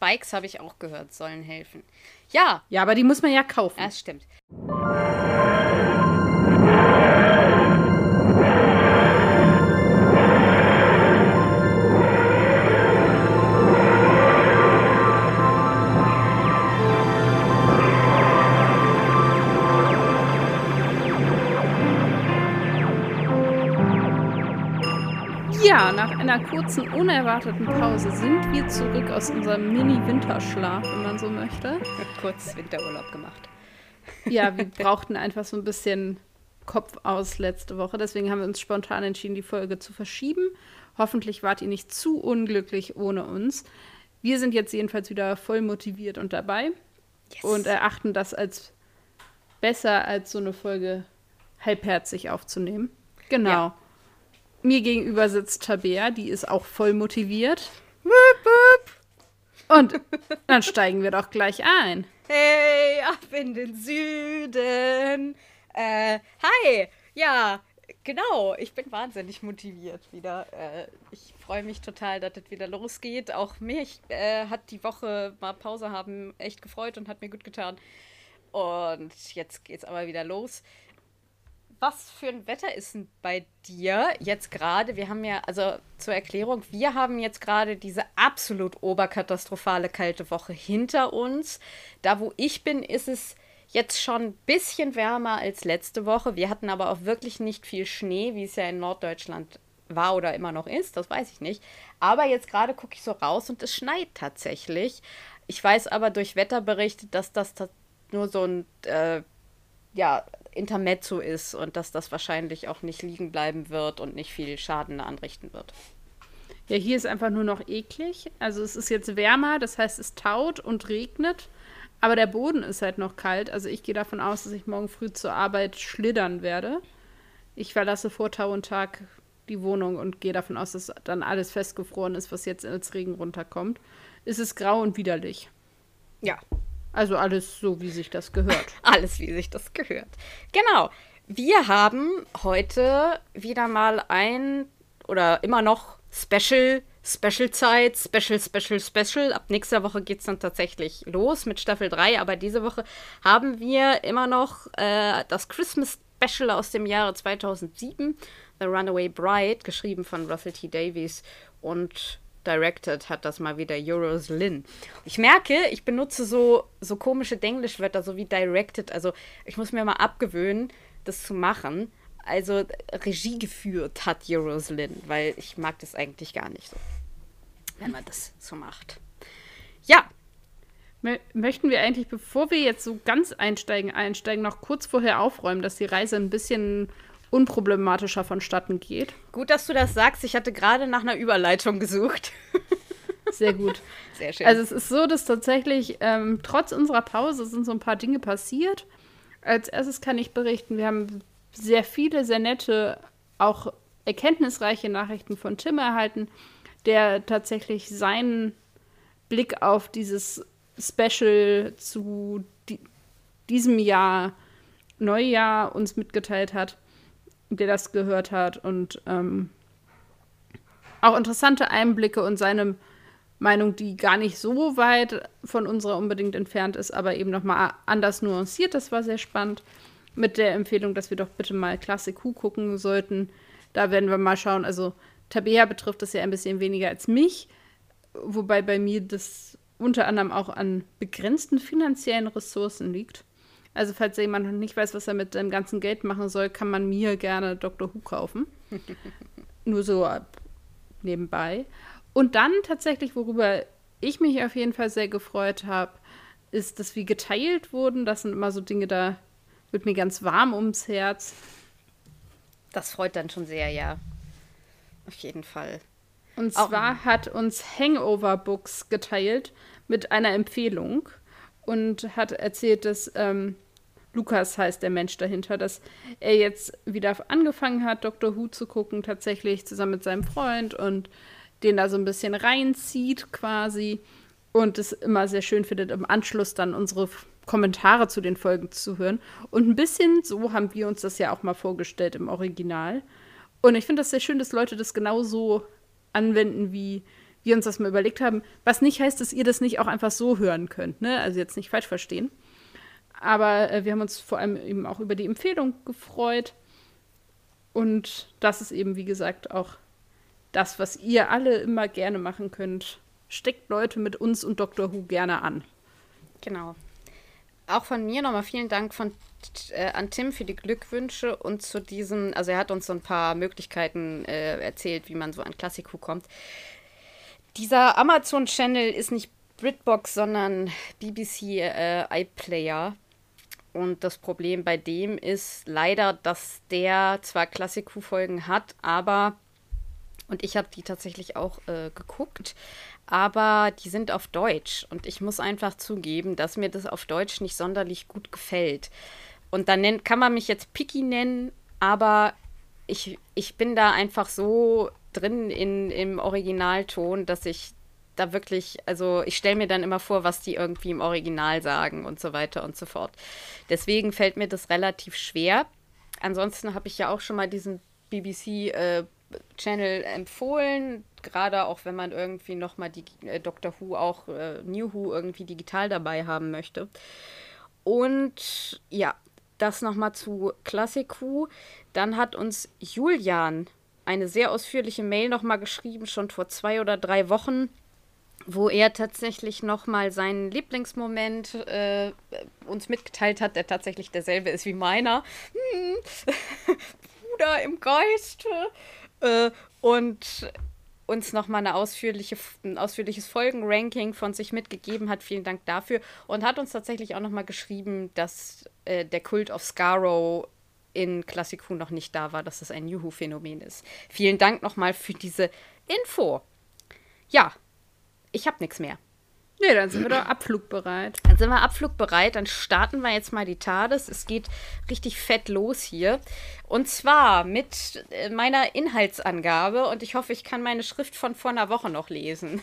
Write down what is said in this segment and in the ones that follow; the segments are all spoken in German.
Spikes habe ich auch gehört, sollen helfen. Ja. Ja, aber die muss man ja kaufen. Das stimmt. Unerwarteten Pause sind wir zurück aus unserem Mini-Winterschlaf, wenn man so möchte. Kurz Winterurlaub gemacht. Ja, wir brauchten einfach so ein bisschen Kopf aus letzte Woche. Deswegen haben wir uns spontan entschieden, die Folge zu verschieben. Hoffentlich wart ihr nicht zu unglücklich ohne uns. Wir sind jetzt jedenfalls wieder voll motiviert und dabei yes. und erachten das als besser, als so eine Folge halbherzig aufzunehmen. Genau. Ja. Mir gegenüber sitzt Tabea, die ist auch voll motiviert. Und dann steigen wir doch gleich ein. Hey, ab in den Süden. Äh, hi. Ja, genau. Ich bin wahnsinnig motiviert wieder. Äh, ich freue mich total, dass es wieder losgeht. Auch mich äh, hat die Woche mal Pause haben echt gefreut und hat mir gut getan. Und jetzt geht's aber wieder los was für ein Wetter ist denn bei dir jetzt gerade? Wir haben ja, also zur Erklärung, wir haben jetzt gerade diese absolut oberkatastrophale kalte Woche hinter uns. Da, wo ich bin, ist es jetzt schon ein bisschen wärmer als letzte Woche. Wir hatten aber auch wirklich nicht viel Schnee, wie es ja in Norddeutschland war oder immer noch ist, das weiß ich nicht. Aber jetzt gerade gucke ich so raus und es schneit tatsächlich. Ich weiß aber durch Wetterberichte, dass das nur so ein äh, ja, Intermezzo ist und dass das wahrscheinlich auch nicht liegen bleiben wird und nicht viel Schaden anrichten wird. Ja, hier ist einfach nur noch eklig. Also es ist jetzt wärmer, das heißt es taut und regnet, aber der Boden ist halt noch kalt. Also ich gehe davon aus, dass ich morgen früh zur Arbeit schlittern werde. Ich verlasse vor Tau und Tag die Wohnung und gehe davon aus, dass dann alles festgefroren ist, was jetzt als Regen runterkommt. Es ist grau und widerlich. Ja, also alles so, wie sich das gehört. alles, wie sich das gehört. Genau. Wir haben heute wieder mal ein oder immer noch Special, Special-Zeit, Special, Special, Special. Ab nächster Woche geht es dann tatsächlich los mit Staffel 3, aber diese Woche haben wir immer noch äh, das Christmas Special aus dem Jahre 2007, The Runaway Bride, geschrieben von Russell T. Davies und directed hat das mal wieder Euros Lynn. Ich merke, ich benutze so, so komische Denglischwörter, so wie directed. Also ich muss mir mal abgewöhnen, das zu machen. Also Regie geführt hat Euros Lynn, weil ich mag das eigentlich gar nicht so, wenn man das so macht. Ja. Möchten wir eigentlich, bevor wir jetzt so ganz einsteigen, einsteigen, noch kurz vorher aufräumen, dass die Reise ein bisschen unproblematischer vonstatten geht. Gut, dass du das sagst. Ich hatte gerade nach einer Überleitung gesucht. Sehr gut. Sehr schön. Also es ist so, dass tatsächlich ähm, trotz unserer Pause sind so ein paar Dinge passiert. Als erstes kann ich berichten, wir haben sehr viele, sehr nette, auch erkenntnisreiche Nachrichten von Tim erhalten, der tatsächlich seinen Blick auf dieses Special zu di diesem Jahr Neujahr uns mitgeteilt hat der das gehört hat und ähm, auch interessante Einblicke und seine Meinung, die gar nicht so weit von unserer unbedingt entfernt ist, aber eben nochmal anders nuanciert. Das war sehr spannend. Mit der Empfehlung, dass wir doch bitte mal Klasse Q gucken sollten. Da werden wir mal schauen. Also Tabea betrifft das ja ein bisschen weniger als mich, wobei bei mir das unter anderem auch an begrenzten finanziellen Ressourcen liegt. Also falls jemand noch nicht weiß, was er mit dem ganzen Geld machen soll, kann man mir gerne Dr. Who kaufen. Nur so nebenbei. Und dann tatsächlich, worüber ich mich auf jeden Fall sehr gefreut habe, ist, dass wir geteilt wurden. Das sind immer so Dinge, da wird mir ganz warm ums Herz. Das freut dann schon sehr, ja. Auf jeden Fall. Und zwar Auch. hat uns Hangover Books geteilt mit einer Empfehlung und hat erzählt, dass ähm, Lukas heißt der Mensch dahinter, dass er jetzt wieder angefangen hat, Dr. Who zu gucken, tatsächlich zusammen mit seinem Freund und den da so ein bisschen reinzieht quasi und es immer sehr schön findet, im Anschluss dann unsere Kommentare zu den Folgen zu hören. Und ein bisschen so haben wir uns das ja auch mal vorgestellt im Original. Und ich finde das sehr schön, dass Leute das genauso anwenden, wie wir uns das mal überlegt haben, was nicht heißt, dass ihr das nicht auch einfach so hören könnt, ne? Also jetzt nicht falsch verstehen. Aber äh, wir haben uns vor allem eben auch über die Empfehlung gefreut. Und das ist eben, wie gesagt, auch das, was ihr alle immer gerne machen könnt. Steckt Leute mit uns und Dr. Who gerne an. Genau. Auch von mir nochmal vielen Dank von, äh, an Tim für die Glückwünsche und zu diesem, also er hat uns so ein paar Möglichkeiten äh, erzählt, wie man so an Klassiku kommt. Dieser Amazon-Channel ist nicht Britbox, sondern BBC äh, iPlayer. Und das Problem bei dem ist leider, dass der zwar Klassiku-Folgen hat, aber, und ich habe die tatsächlich auch äh, geguckt, aber die sind auf Deutsch. Und ich muss einfach zugeben, dass mir das auf Deutsch nicht sonderlich gut gefällt. Und dann nennt, kann man mich jetzt Picky nennen, aber ich, ich bin da einfach so drin in, im Originalton, dass ich da wirklich, also ich stelle mir dann immer vor, was die irgendwie im Original sagen und so weiter und so fort. Deswegen fällt mir das relativ schwer. Ansonsten habe ich ja auch schon mal diesen BBC-Channel äh, empfohlen, gerade auch wenn man irgendwie nochmal die äh, Doctor Who, auch äh, New Who irgendwie digital dabei haben möchte. Und ja, das nochmal zu Classic Who. Dann hat uns Julian eine sehr ausführliche Mail nochmal geschrieben, schon vor zwei oder drei Wochen wo er tatsächlich nochmal seinen Lieblingsmoment äh, uns mitgeteilt hat, der tatsächlich derselbe ist wie meiner. Hm, Bruder im Geiste. Äh, und uns nochmal ausführliche, ein ausführliches Folgenranking von sich mitgegeben hat. Vielen Dank dafür. Und hat uns tatsächlich auch nochmal geschrieben, dass äh, der Kult of Scarrow in Classic Who noch nicht da war, dass das ein New Who-Phänomen ist. Vielen Dank nochmal für diese Info. Ja, ich habe nichts mehr. Nee, dann sind wir doch abflugbereit. Dann sind wir abflugbereit. Dann starten wir jetzt mal die TARDIS. Es geht richtig fett los hier. Und zwar mit äh, meiner Inhaltsangabe. Und ich hoffe, ich kann meine Schrift von vor einer Woche noch lesen.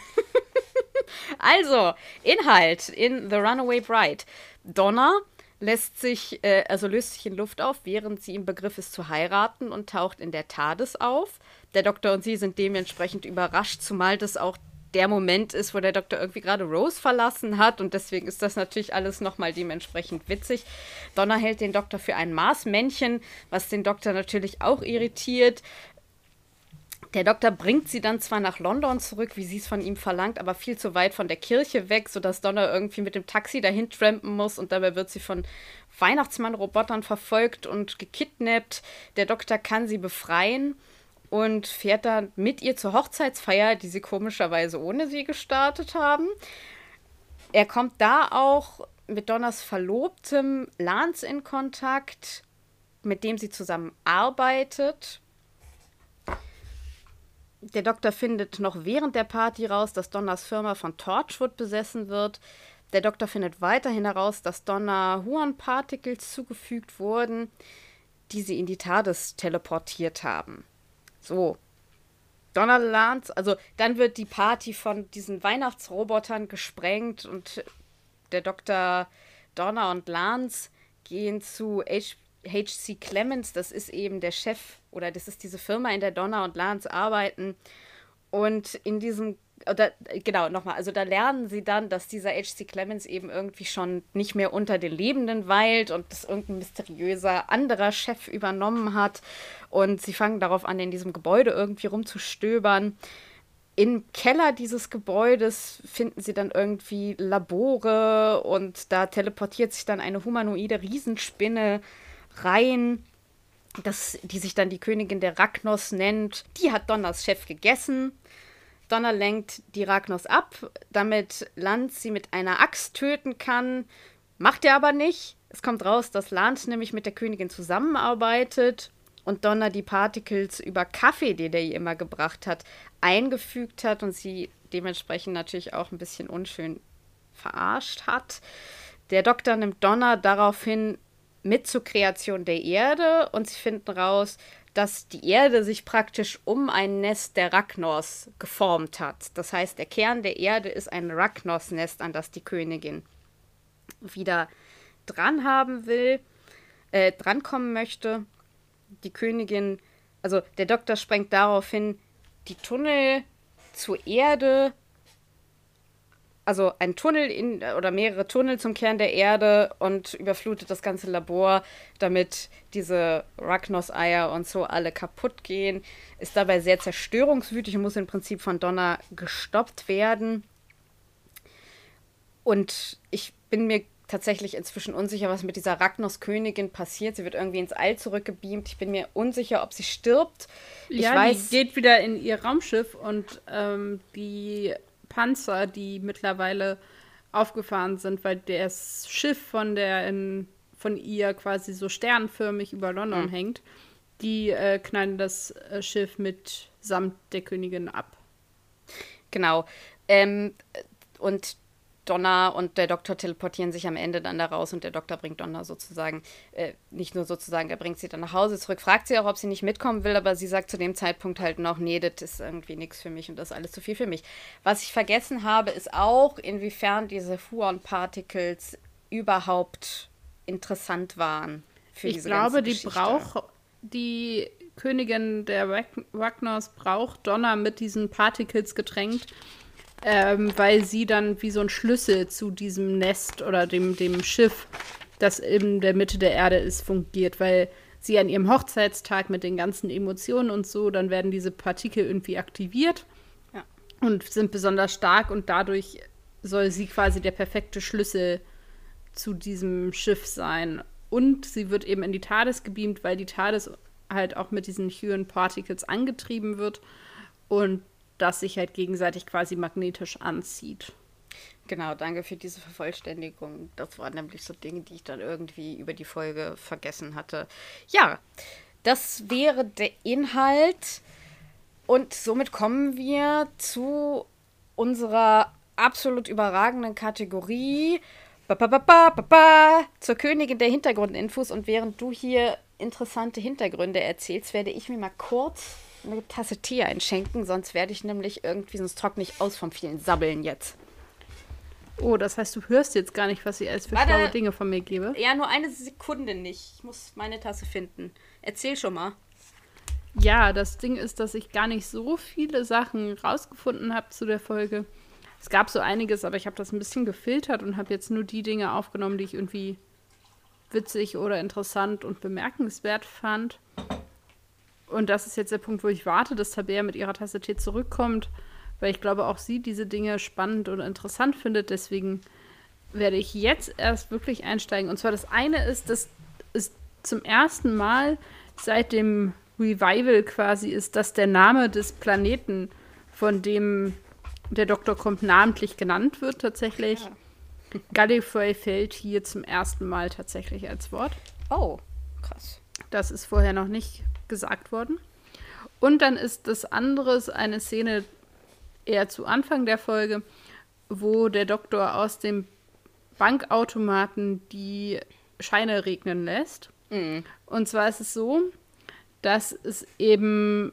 also, Inhalt in The Runaway Bride. Donna lässt sich, äh, also löst sich in Luft auf, während sie im Begriff ist zu heiraten und taucht in der TARDIS auf. Der Doktor und sie sind dementsprechend überrascht, zumal das auch der Moment ist, wo der Doktor irgendwie gerade Rose verlassen hat und deswegen ist das natürlich alles nochmal dementsprechend witzig. Donna hält den Doktor für ein Marsmännchen, was den Doktor natürlich auch irritiert. Der Doktor bringt sie dann zwar nach London zurück, wie sie es von ihm verlangt, aber viel zu weit von der Kirche weg, sodass Donna irgendwie mit dem Taxi dahin trampen muss und dabei wird sie von Weihnachtsmann-Robotern verfolgt und gekidnappt. Der Doktor kann sie befreien und fährt dann mit ihr zur Hochzeitsfeier, die sie komischerweise ohne sie gestartet haben. Er kommt da auch mit Donners Verlobtem Lance in Kontakt, mit dem sie zusammen arbeitet. Der Doktor findet noch während der Party raus, dass Donners Firma von Torchwood besessen wird. Der Doktor findet weiterhin heraus, dass Donna Huan-Particles zugefügt wurden, die sie in die TARDIS teleportiert haben. So. Donnerlands, also dann wird die Party von diesen Weihnachtsrobotern gesprengt und der Dr. Donner und Lance gehen zu HC Clemens, das ist eben der Chef oder das ist diese Firma, in der Donner und Lance arbeiten. Und in diesem oder genau, nochmal, also da lernen sie dann, dass dieser H.C. Clemens eben irgendwie schon nicht mehr unter den Lebenden weilt und das irgendein mysteriöser anderer Chef übernommen hat. Und sie fangen darauf an, in diesem Gebäude irgendwie rumzustöbern. Im Keller dieses Gebäudes finden sie dann irgendwie Labore und da teleportiert sich dann eine humanoide Riesenspinne rein, das, die sich dann die Königin der Ragnos nennt. Die hat Donners Chef gegessen Donner lenkt die Ragnos ab, damit Lance sie mit einer Axt töten kann. Macht er aber nicht. Es kommt raus, dass Lance nämlich mit der Königin zusammenarbeitet und Donner die Particles über Kaffee, den er ihr immer gebracht hat, eingefügt hat und sie dementsprechend natürlich auch ein bisschen unschön verarscht hat. Der Doktor nimmt Donner daraufhin mit zur Kreation der Erde und sie finden raus, dass die Erde sich praktisch um ein Nest der Ragnos geformt hat. Das heißt, der Kern der Erde ist ein Ragnos-Nest, an das die Königin wieder dran haben will, äh, drankommen möchte. Die Königin, also der Doktor sprengt daraufhin die Tunnel zur Erde also ein Tunnel in, oder mehrere Tunnel zum Kern der Erde und überflutet das ganze Labor, damit diese Ragnos-Eier und so alle kaputt gehen. Ist dabei sehr zerstörungswütig und muss im Prinzip von Donner gestoppt werden. Und ich bin mir tatsächlich inzwischen unsicher, was mit dieser Ragnos-Königin passiert. Sie wird irgendwie ins All zurückgebeamt. Ich bin mir unsicher, ob sie stirbt. Ich ja, weiß, die geht wieder in ihr Raumschiff und ähm, die Panzer, die mittlerweile aufgefahren sind, weil das Schiff von der in, von ihr quasi so sternförmig über London mhm. hängt, die äh, knallen das äh, Schiff mit samt der Königin ab. Genau. Ähm, und Donna und der Doktor teleportieren sich am Ende dann da raus und der Doktor bringt Donna sozusagen, äh, nicht nur sozusagen, er bringt sie dann nach Hause zurück, fragt sie auch, ob sie nicht mitkommen will, aber sie sagt zu dem Zeitpunkt halt noch, nee, das ist irgendwie nichts für mich und das ist alles zu viel für mich. Was ich vergessen habe, ist auch, inwiefern diese Fuon-Particles überhaupt interessant waren für ich diese glaube, die braucht, die Königin der Wagners braucht Donna mit diesen Particles getränkt, ähm, weil sie dann wie so ein Schlüssel zu diesem Nest oder dem, dem Schiff, das in der Mitte der Erde ist, fungiert, weil sie an ihrem Hochzeitstag mit den ganzen Emotionen und so, dann werden diese Partikel irgendwie aktiviert ja. und sind besonders stark und dadurch soll sie quasi der perfekte Schlüssel zu diesem Schiff sein. Und sie wird eben in die TARDIS gebeamt, weil die TARDIS halt auch mit diesen Huon Particles angetrieben wird. Und das sich halt gegenseitig quasi magnetisch anzieht. Genau, danke für diese Vervollständigung. Das waren nämlich so Dinge, die ich dann irgendwie über die Folge vergessen hatte. Ja, das wäre der Inhalt. Und somit kommen wir zu unserer absolut überragenden Kategorie. Ba, ba, ba, zur Königin der Hintergrundinfos. Und während du hier interessante Hintergründe erzählst, werde ich mir mal kurz eine Tasse Tee einschenken, sonst werde ich nämlich irgendwie, sonst trockne ich aus vom vielen Sabbeln jetzt. Oh, das heißt, du hörst jetzt gar nicht, was ich als für schlaue Dinge von mir gebe? Ja, nur eine Sekunde nicht. Ich muss meine Tasse finden. Erzähl schon mal. Ja, das Ding ist, dass ich gar nicht so viele Sachen rausgefunden habe zu der Folge. Es gab so einiges, aber ich habe das ein bisschen gefiltert und habe jetzt nur die Dinge aufgenommen, die ich irgendwie witzig oder interessant und bemerkenswert fand. Und das ist jetzt der Punkt, wo ich warte, dass Tabea mit ihrer Tasse Tee zurückkommt, weil ich glaube, auch sie diese Dinge spannend und interessant findet. Deswegen werde ich jetzt erst wirklich einsteigen. Und zwar das eine ist, dass es zum ersten Mal seit dem Revival quasi ist, dass der Name des Planeten, von dem der Doktor kommt, namentlich genannt wird tatsächlich. Ja. Gallifrey fällt hier zum ersten Mal tatsächlich als Wort. Oh, krass. Das ist vorher noch nicht gesagt worden. Und dann ist das andere eine Szene eher zu Anfang der Folge, wo der Doktor aus dem Bankautomaten die Scheine regnen lässt. Mhm. Und zwar ist es so, dass es eben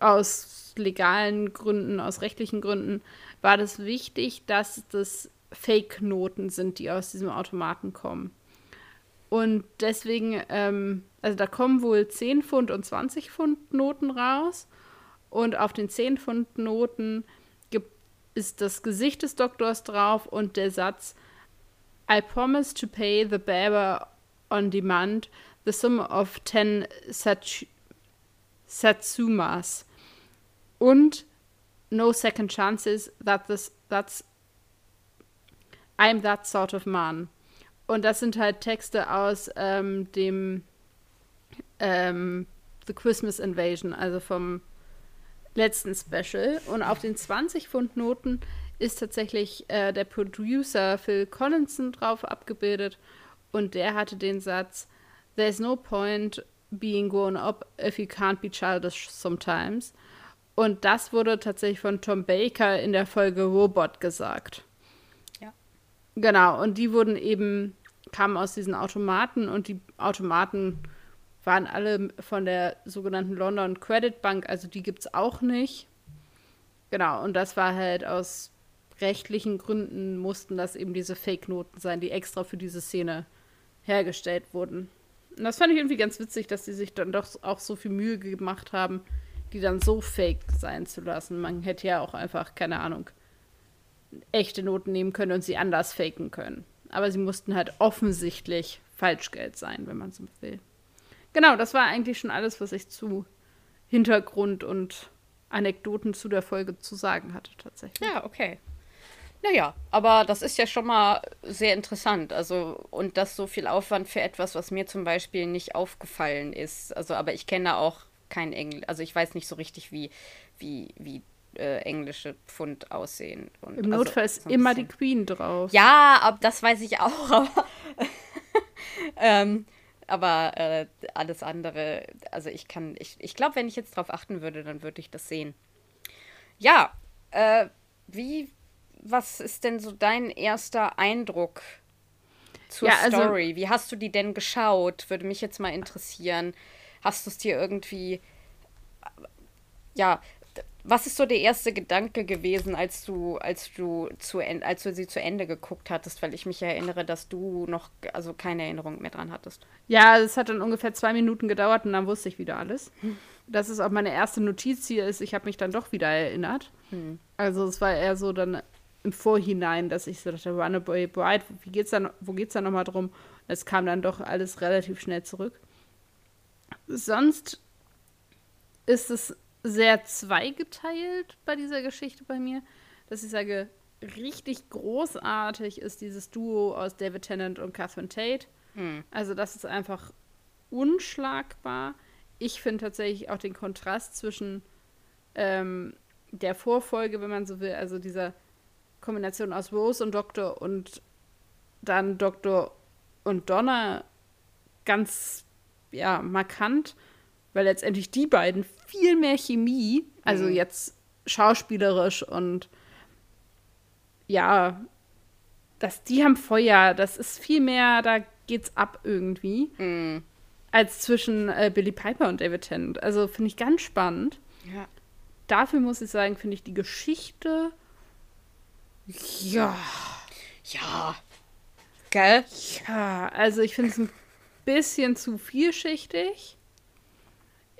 aus legalen Gründen, aus rechtlichen Gründen, war das wichtig, dass das Fake-Noten sind, die aus diesem Automaten kommen. Und deswegen, ähm, also da kommen wohl 10 Pfund und 20 Pfund Noten raus. Und auf den 10 Pfund Noten gibt, ist das Gesicht des Doktors drauf und der Satz I promise to pay the bearer on demand the sum of 10 Sach Satsumas. Und no second chances that this, that's I'm that sort of man. Und das sind halt Texte aus ähm, dem ähm, The Christmas Invasion, also vom letzten Special. Und auf den 20 Pfund Noten ist tatsächlich äh, der Producer Phil Collinson drauf abgebildet. Und der hatte den Satz: There's no point being grown up if you can't be childish sometimes. Und das wurde tatsächlich von Tom Baker in der Folge Robot gesagt. Genau, und die wurden eben, kamen aus diesen Automaten und die Automaten waren alle von der sogenannten London Credit Bank, also die gibt es auch nicht. Genau, und das war halt aus rechtlichen Gründen mussten das eben diese Fake-Noten sein, die extra für diese Szene hergestellt wurden. Und das fand ich irgendwie ganz witzig, dass sie sich dann doch auch so viel Mühe gemacht haben, die dann so fake sein zu lassen. Man hätte ja auch einfach, keine Ahnung, echte Noten nehmen können und sie anders faken können. Aber sie mussten halt offensichtlich Falschgeld sein, wenn man so will. Genau, das war eigentlich schon alles, was ich zu Hintergrund und Anekdoten zu der Folge zu sagen hatte, tatsächlich. Ja, okay. Naja, aber das ist ja schon mal sehr interessant. Also, und das so viel Aufwand für etwas, was mir zum Beispiel nicht aufgefallen ist. Also, aber ich kenne auch kein Englisch. Also, ich weiß nicht so richtig, wie, wie, wie äh, englische Pfund aussehen. Und, Im also Notfall ist so immer die Queen drauf. Ja, ab, das weiß ich auch, aber. ähm, aber äh, alles andere, also ich kann, ich, ich glaube, wenn ich jetzt drauf achten würde, dann würde ich das sehen. Ja, äh, wie, was ist denn so dein erster Eindruck zur ja, also, Story? Wie hast du die denn geschaut? Würde mich jetzt mal interessieren. Hast du es dir irgendwie, ja, was ist so der erste Gedanke gewesen, als du, als du zu als du sie zu Ende geguckt hattest? Weil ich mich erinnere, dass du noch also keine Erinnerung mehr dran hattest. Ja, es hat dann ungefähr zwei Minuten gedauert und dann wusste ich wieder alles. Hm. Das ist auch meine erste Notiz hier ist, ich habe mich dann doch wieder erinnert. Hm. Also es war eher so dann im Vorhinein, dass ich so dachte, Runaway Bride, wie geht's dann, wo geht's da nochmal drum? Es kam dann doch alles relativ schnell zurück. Sonst ist es sehr zweigeteilt bei dieser Geschichte bei mir, dass ich sage, richtig großartig ist dieses Duo aus David Tennant und Catherine Tate. Hm. Also das ist einfach unschlagbar. Ich finde tatsächlich auch den Kontrast zwischen ähm, der Vorfolge, wenn man so will, also dieser Kombination aus Rose und Doktor und dann Doktor und Donna ganz ja markant weil letztendlich die beiden viel mehr Chemie, also mhm. jetzt schauspielerisch und ja, dass die haben Feuer, das ist viel mehr, da geht's ab irgendwie, mhm. als zwischen äh, Billy Piper und David Tennant. Also finde ich ganz spannend. Ja. Dafür muss ich sagen, finde ich die Geschichte ja. Ja. Gell? Ja, also ich finde es ein bisschen zu vielschichtig.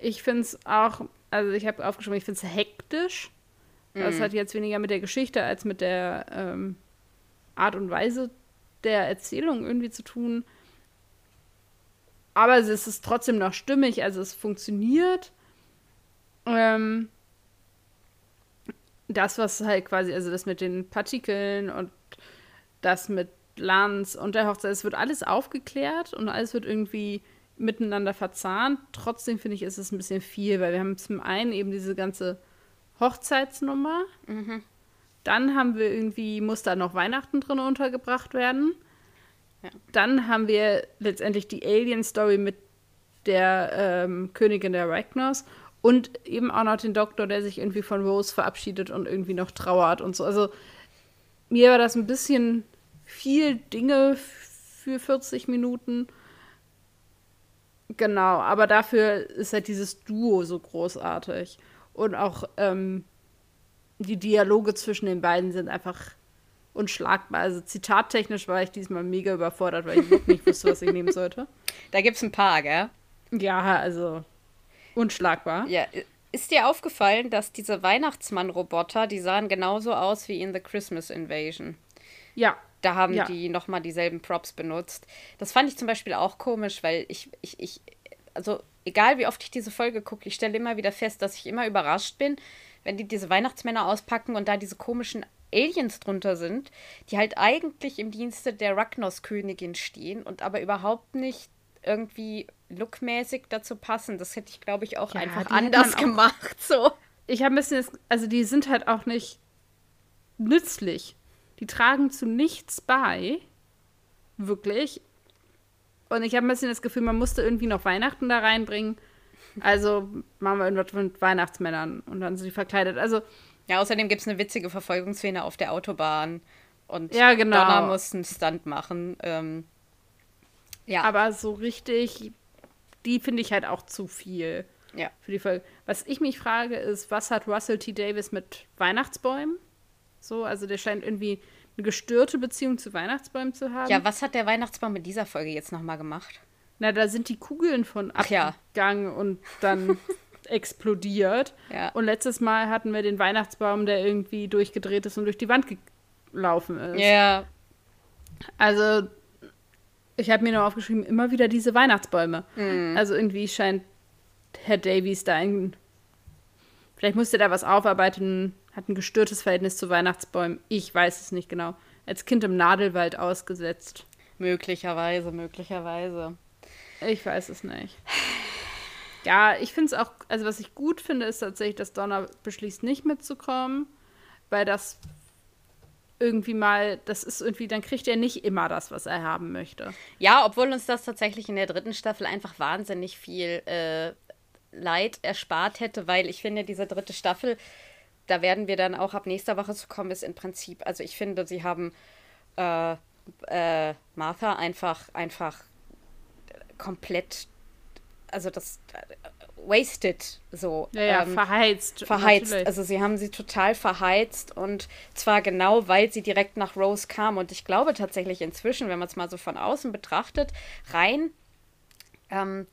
Ich finde es auch, also ich habe aufgeschrieben, ich finde es hektisch. Das mhm. hat jetzt weniger mit der Geschichte als mit der ähm, Art und Weise der Erzählung irgendwie zu tun. Aber es ist trotzdem noch stimmig, also es funktioniert. Ähm, das, was halt quasi, also das mit den Partikeln und das mit Lanz und der Hochzeit, es wird alles aufgeklärt und alles wird irgendwie miteinander verzahnt. Trotzdem finde ich, ist es ein bisschen viel, weil wir haben zum einen eben diese ganze Hochzeitsnummer. Mhm. Dann haben wir irgendwie, muss da noch Weihnachten drin untergebracht werden. Ja. Dann haben wir letztendlich die Alien-Story mit der ähm, Königin der Ragnos und eben auch noch den Doktor, der sich irgendwie von Rose verabschiedet und irgendwie noch trauert und so. Also mir war das ein bisschen viel Dinge für 40 Minuten. Genau, aber dafür ist halt dieses Duo so großartig. Und auch ähm, die Dialoge zwischen den beiden sind einfach unschlagbar. Also zitattechnisch war ich diesmal mega überfordert, weil ich wirklich nicht wusste, was ich nehmen sollte. Da gibt es ein paar, gell? Ja, also unschlagbar. Ja, ist dir aufgefallen, dass diese Weihnachtsmann-Roboter, die sahen genauso aus wie in The Christmas Invasion? Ja, da haben ja. die nochmal dieselben Props benutzt. Das fand ich zum Beispiel auch komisch, weil ich, ich, ich, also egal wie oft ich diese Folge gucke, ich stelle immer wieder fest, dass ich immer überrascht bin, wenn die diese Weihnachtsmänner auspacken und da diese komischen Aliens drunter sind, die halt eigentlich im Dienste der Ragnos-Königin stehen und aber überhaupt nicht irgendwie lookmäßig dazu passen. Das hätte ich, glaube ich, auch ja, einfach anders auch, gemacht. So. Ich habe ein bisschen, also die sind halt auch nicht nützlich. Die tragen zu nichts bei. Wirklich. Und ich habe ein bisschen das Gefühl, man musste irgendwie noch Weihnachten da reinbringen. Also machen wir irgendwas mit Weihnachtsmännern und dann sind die verkleidet. Also. Ja, außerdem gibt es eine witzige Verfolgungsszene auf der Autobahn. Und ja, genau. Donna muss einen Stunt machen. Ähm, ja. Aber so richtig, die finde ich halt auch zu viel. Ja. Für die Folge. Was ich mich frage, ist, was hat Russell T. Davis mit Weihnachtsbäumen? So, also der scheint irgendwie eine gestörte Beziehung zu Weihnachtsbäumen zu haben. Ja, was hat der Weihnachtsbaum mit dieser Folge jetzt nochmal gemacht? Na, da sind die Kugeln von abgegangen ja. und dann explodiert. Ja. Und letztes Mal hatten wir den Weihnachtsbaum, der irgendwie durchgedreht ist und durch die Wand gelaufen ist. Ja. Also, ich habe mir nur aufgeschrieben, immer wieder diese Weihnachtsbäume. Mhm. Also irgendwie scheint Herr Davies da ein. Vielleicht musste er da was aufarbeiten, hat ein gestörtes Verhältnis zu Weihnachtsbäumen. Ich weiß es nicht genau. Als Kind im Nadelwald ausgesetzt. Möglicherweise, möglicherweise. Ich weiß es nicht. Ja, ich finde es auch, also was ich gut finde, ist tatsächlich, dass Donner beschließt, nicht mitzukommen, weil das irgendwie mal, das ist irgendwie, dann kriegt er nicht immer das, was er haben möchte. Ja, obwohl uns das tatsächlich in der dritten Staffel einfach wahnsinnig viel äh, Leid erspart hätte, weil ich finde, diese dritte Staffel, da werden wir dann auch ab nächster Woche zu kommen, ist im Prinzip, also ich finde, sie haben äh, äh, Martha einfach, einfach komplett also das äh, wasted so. Ja, ja ähm, verheizt. Verheizt. Natürlich. Also sie haben sie total verheizt und zwar genau, weil sie direkt nach Rose kam. Und ich glaube tatsächlich inzwischen, wenn man es mal so von außen betrachtet, rein ähm,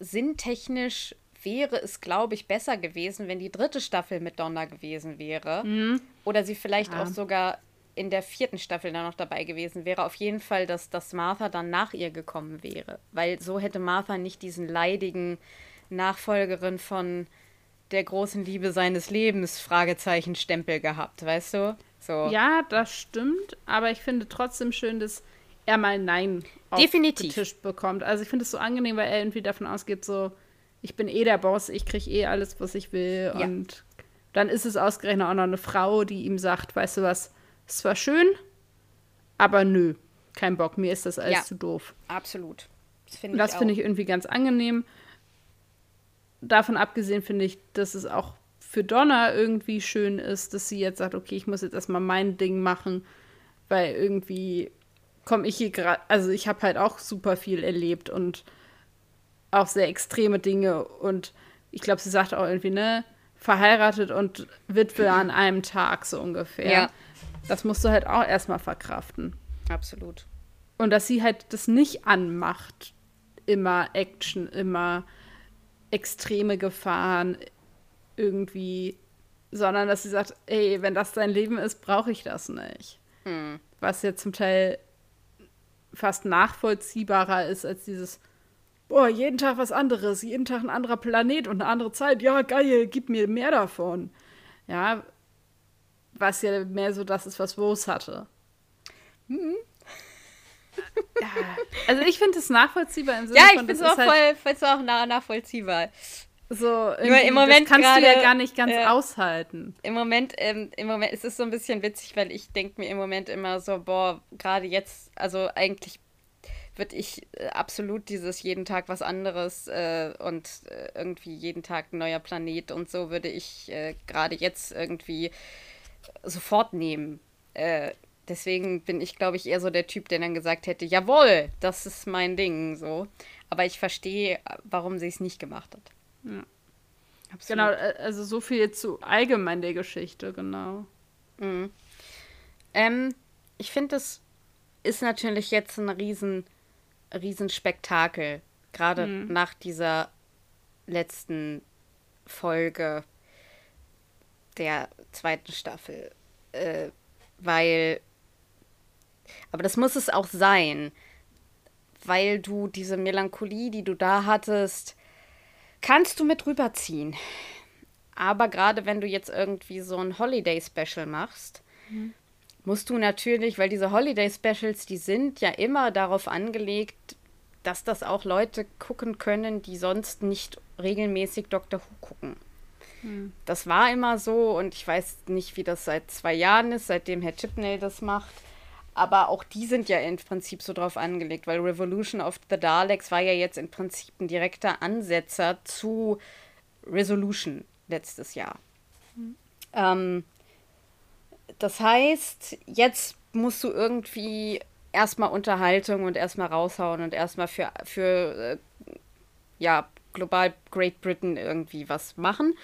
sinntechnisch wäre es, glaube ich, besser gewesen, wenn die dritte Staffel mit Donna gewesen wäre. Mhm. Oder sie vielleicht ja. auch sogar in der vierten Staffel dann noch dabei gewesen wäre, auf jeden Fall, dass, dass Martha dann nach ihr gekommen wäre. Weil so hätte Martha nicht diesen leidigen Nachfolgerin von der großen Liebe seines Lebens Fragezeichen Stempel gehabt, weißt du? So. Ja, das stimmt, aber ich finde trotzdem schön, dass er mal Nein Definitiv. bekommt. Also ich finde es so angenehm, weil er irgendwie davon ausgeht, so, ich bin eh der Boss, ich kriege eh alles, was ich will. Ja. Und dann ist es ausgerechnet auch noch eine Frau, die ihm sagt, weißt du was, es war schön, aber nö, kein Bock, mir ist das alles ja, zu doof. Absolut. Das finde ich, find ich irgendwie ganz angenehm. Davon abgesehen finde ich, dass es auch für Donna irgendwie schön ist, dass sie jetzt sagt, okay, ich muss jetzt erstmal mein Ding machen, weil irgendwie komme ich hier gerade, also ich habe halt auch super viel erlebt und auch sehr extreme Dinge und ich glaube, sie sagt auch irgendwie, ne, verheiratet und Witwe an einem Tag so ungefähr. Ja. Das musst du halt auch erstmal verkraften. Absolut. Und dass sie halt das nicht anmacht, immer Action, immer extreme Gefahren irgendwie, sondern dass sie sagt, ey, wenn das dein Leben ist, brauche ich das nicht. Hm. Was ja zum Teil fast nachvollziehbarer ist als dieses, boah, jeden Tag was anderes, jeden Tag ein anderer Planet und eine andere Zeit, ja, geil, gib mir mehr davon. Ja, was ja mehr so das ist, was Rose hatte. Mhm. Ja. Also ich finde es nachvollziehbar im Sinne Ja, ich finde es auch, halt voll, auch nachvollziehbar. So, im Moment kannst grade, du ja gar nicht ganz äh, aushalten. Im Moment, ähm, im Moment ist es so ein bisschen witzig, weil ich denke mir im Moment immer so, boah, gerade jetzt, also eigentlich würde ich äh, absolut dieses jeden Tag was anderes äh, und äh, irgendwie jeden Tag ein neuer Planet und so würde ich äh, gerade jetzt irgendwie sofort nehmen. Äh, deswegen bin ich, glaube ich, eher so der Typ, der dann gesagt hätte, jawohl, das ist mein Ding, so. Aber ich verstehe, warum sie es nicht gemacht hat. Ja. Genau, äh, also so viel zu allgemein der Geschichte, genau. Mhm. Ähm, ich finde, das ist natürlich jetzt ein riesen, riesen Spektakel, gerade mhm. nach dieser letzten Folge der zweiten Staffel. Äh, weil. Aber das muss es auch sein. Weil du diese Melancholie, die du da hattest, kannst du mit rüberziehen. Aber gerade wenn du jetzt irgendwie so ein Holiday-Special machst, mhm. Musst du natürlich, weil diese Holiday-Specials, die sind ja immer darauf angelegt, dass das auch Leute gucken können, die sonst nicht regelmäßig Doctor Who gucken. Das war immer so und ich weiß nicht, wie das seit zwei Jahren ist, seitdem Herr Chipnell das macht. Aber auch die sind ja im Prinzip so drauf angelegt, weil Revolution of the Daleks war ja jetzt im Prinzip ein direkter Ansetzer zu Resolution letztes Jahr. Mhm. Ähm, das heißt, jetzt musst du irgendwie erstmal Unterhaltung und erstmal raushauen und erstmal für, für äh, ja, global Great Britain irgendwie was machen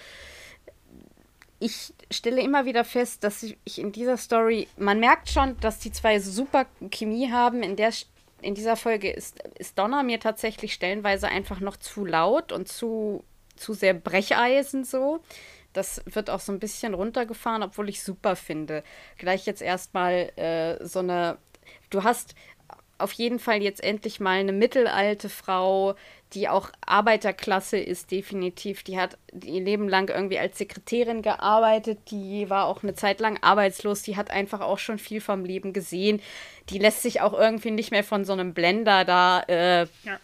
ich stelle immer wieder fest, dass ich in dieser Story, man merkt schon, dass die zwei super Chemie haben. In, der, in dieser Folge ist, ist Donna mir tatsächlich stellenweise einfach noch zu laut und zu, zu sehr Brecheisen so. Das wird auch so ein bisschen runtergefahren, obwohl ich super finde. Gleich jetzt erstmal äh, so eine. Du hast auf jeden Fall jetzt endlich mal eine mittelalte Frau, die auch Arbeiterklasse ist, definitiv. Die hat ihr Leben lang irgendwie als Sekretärin gearbeitet, die war auch eine Zeit lang arbeitslos, die hat einfach auch schon viel vom Leben gesehen. Die lässt sich auch irgendwie nicht mehr von so einem Blender da äh, ja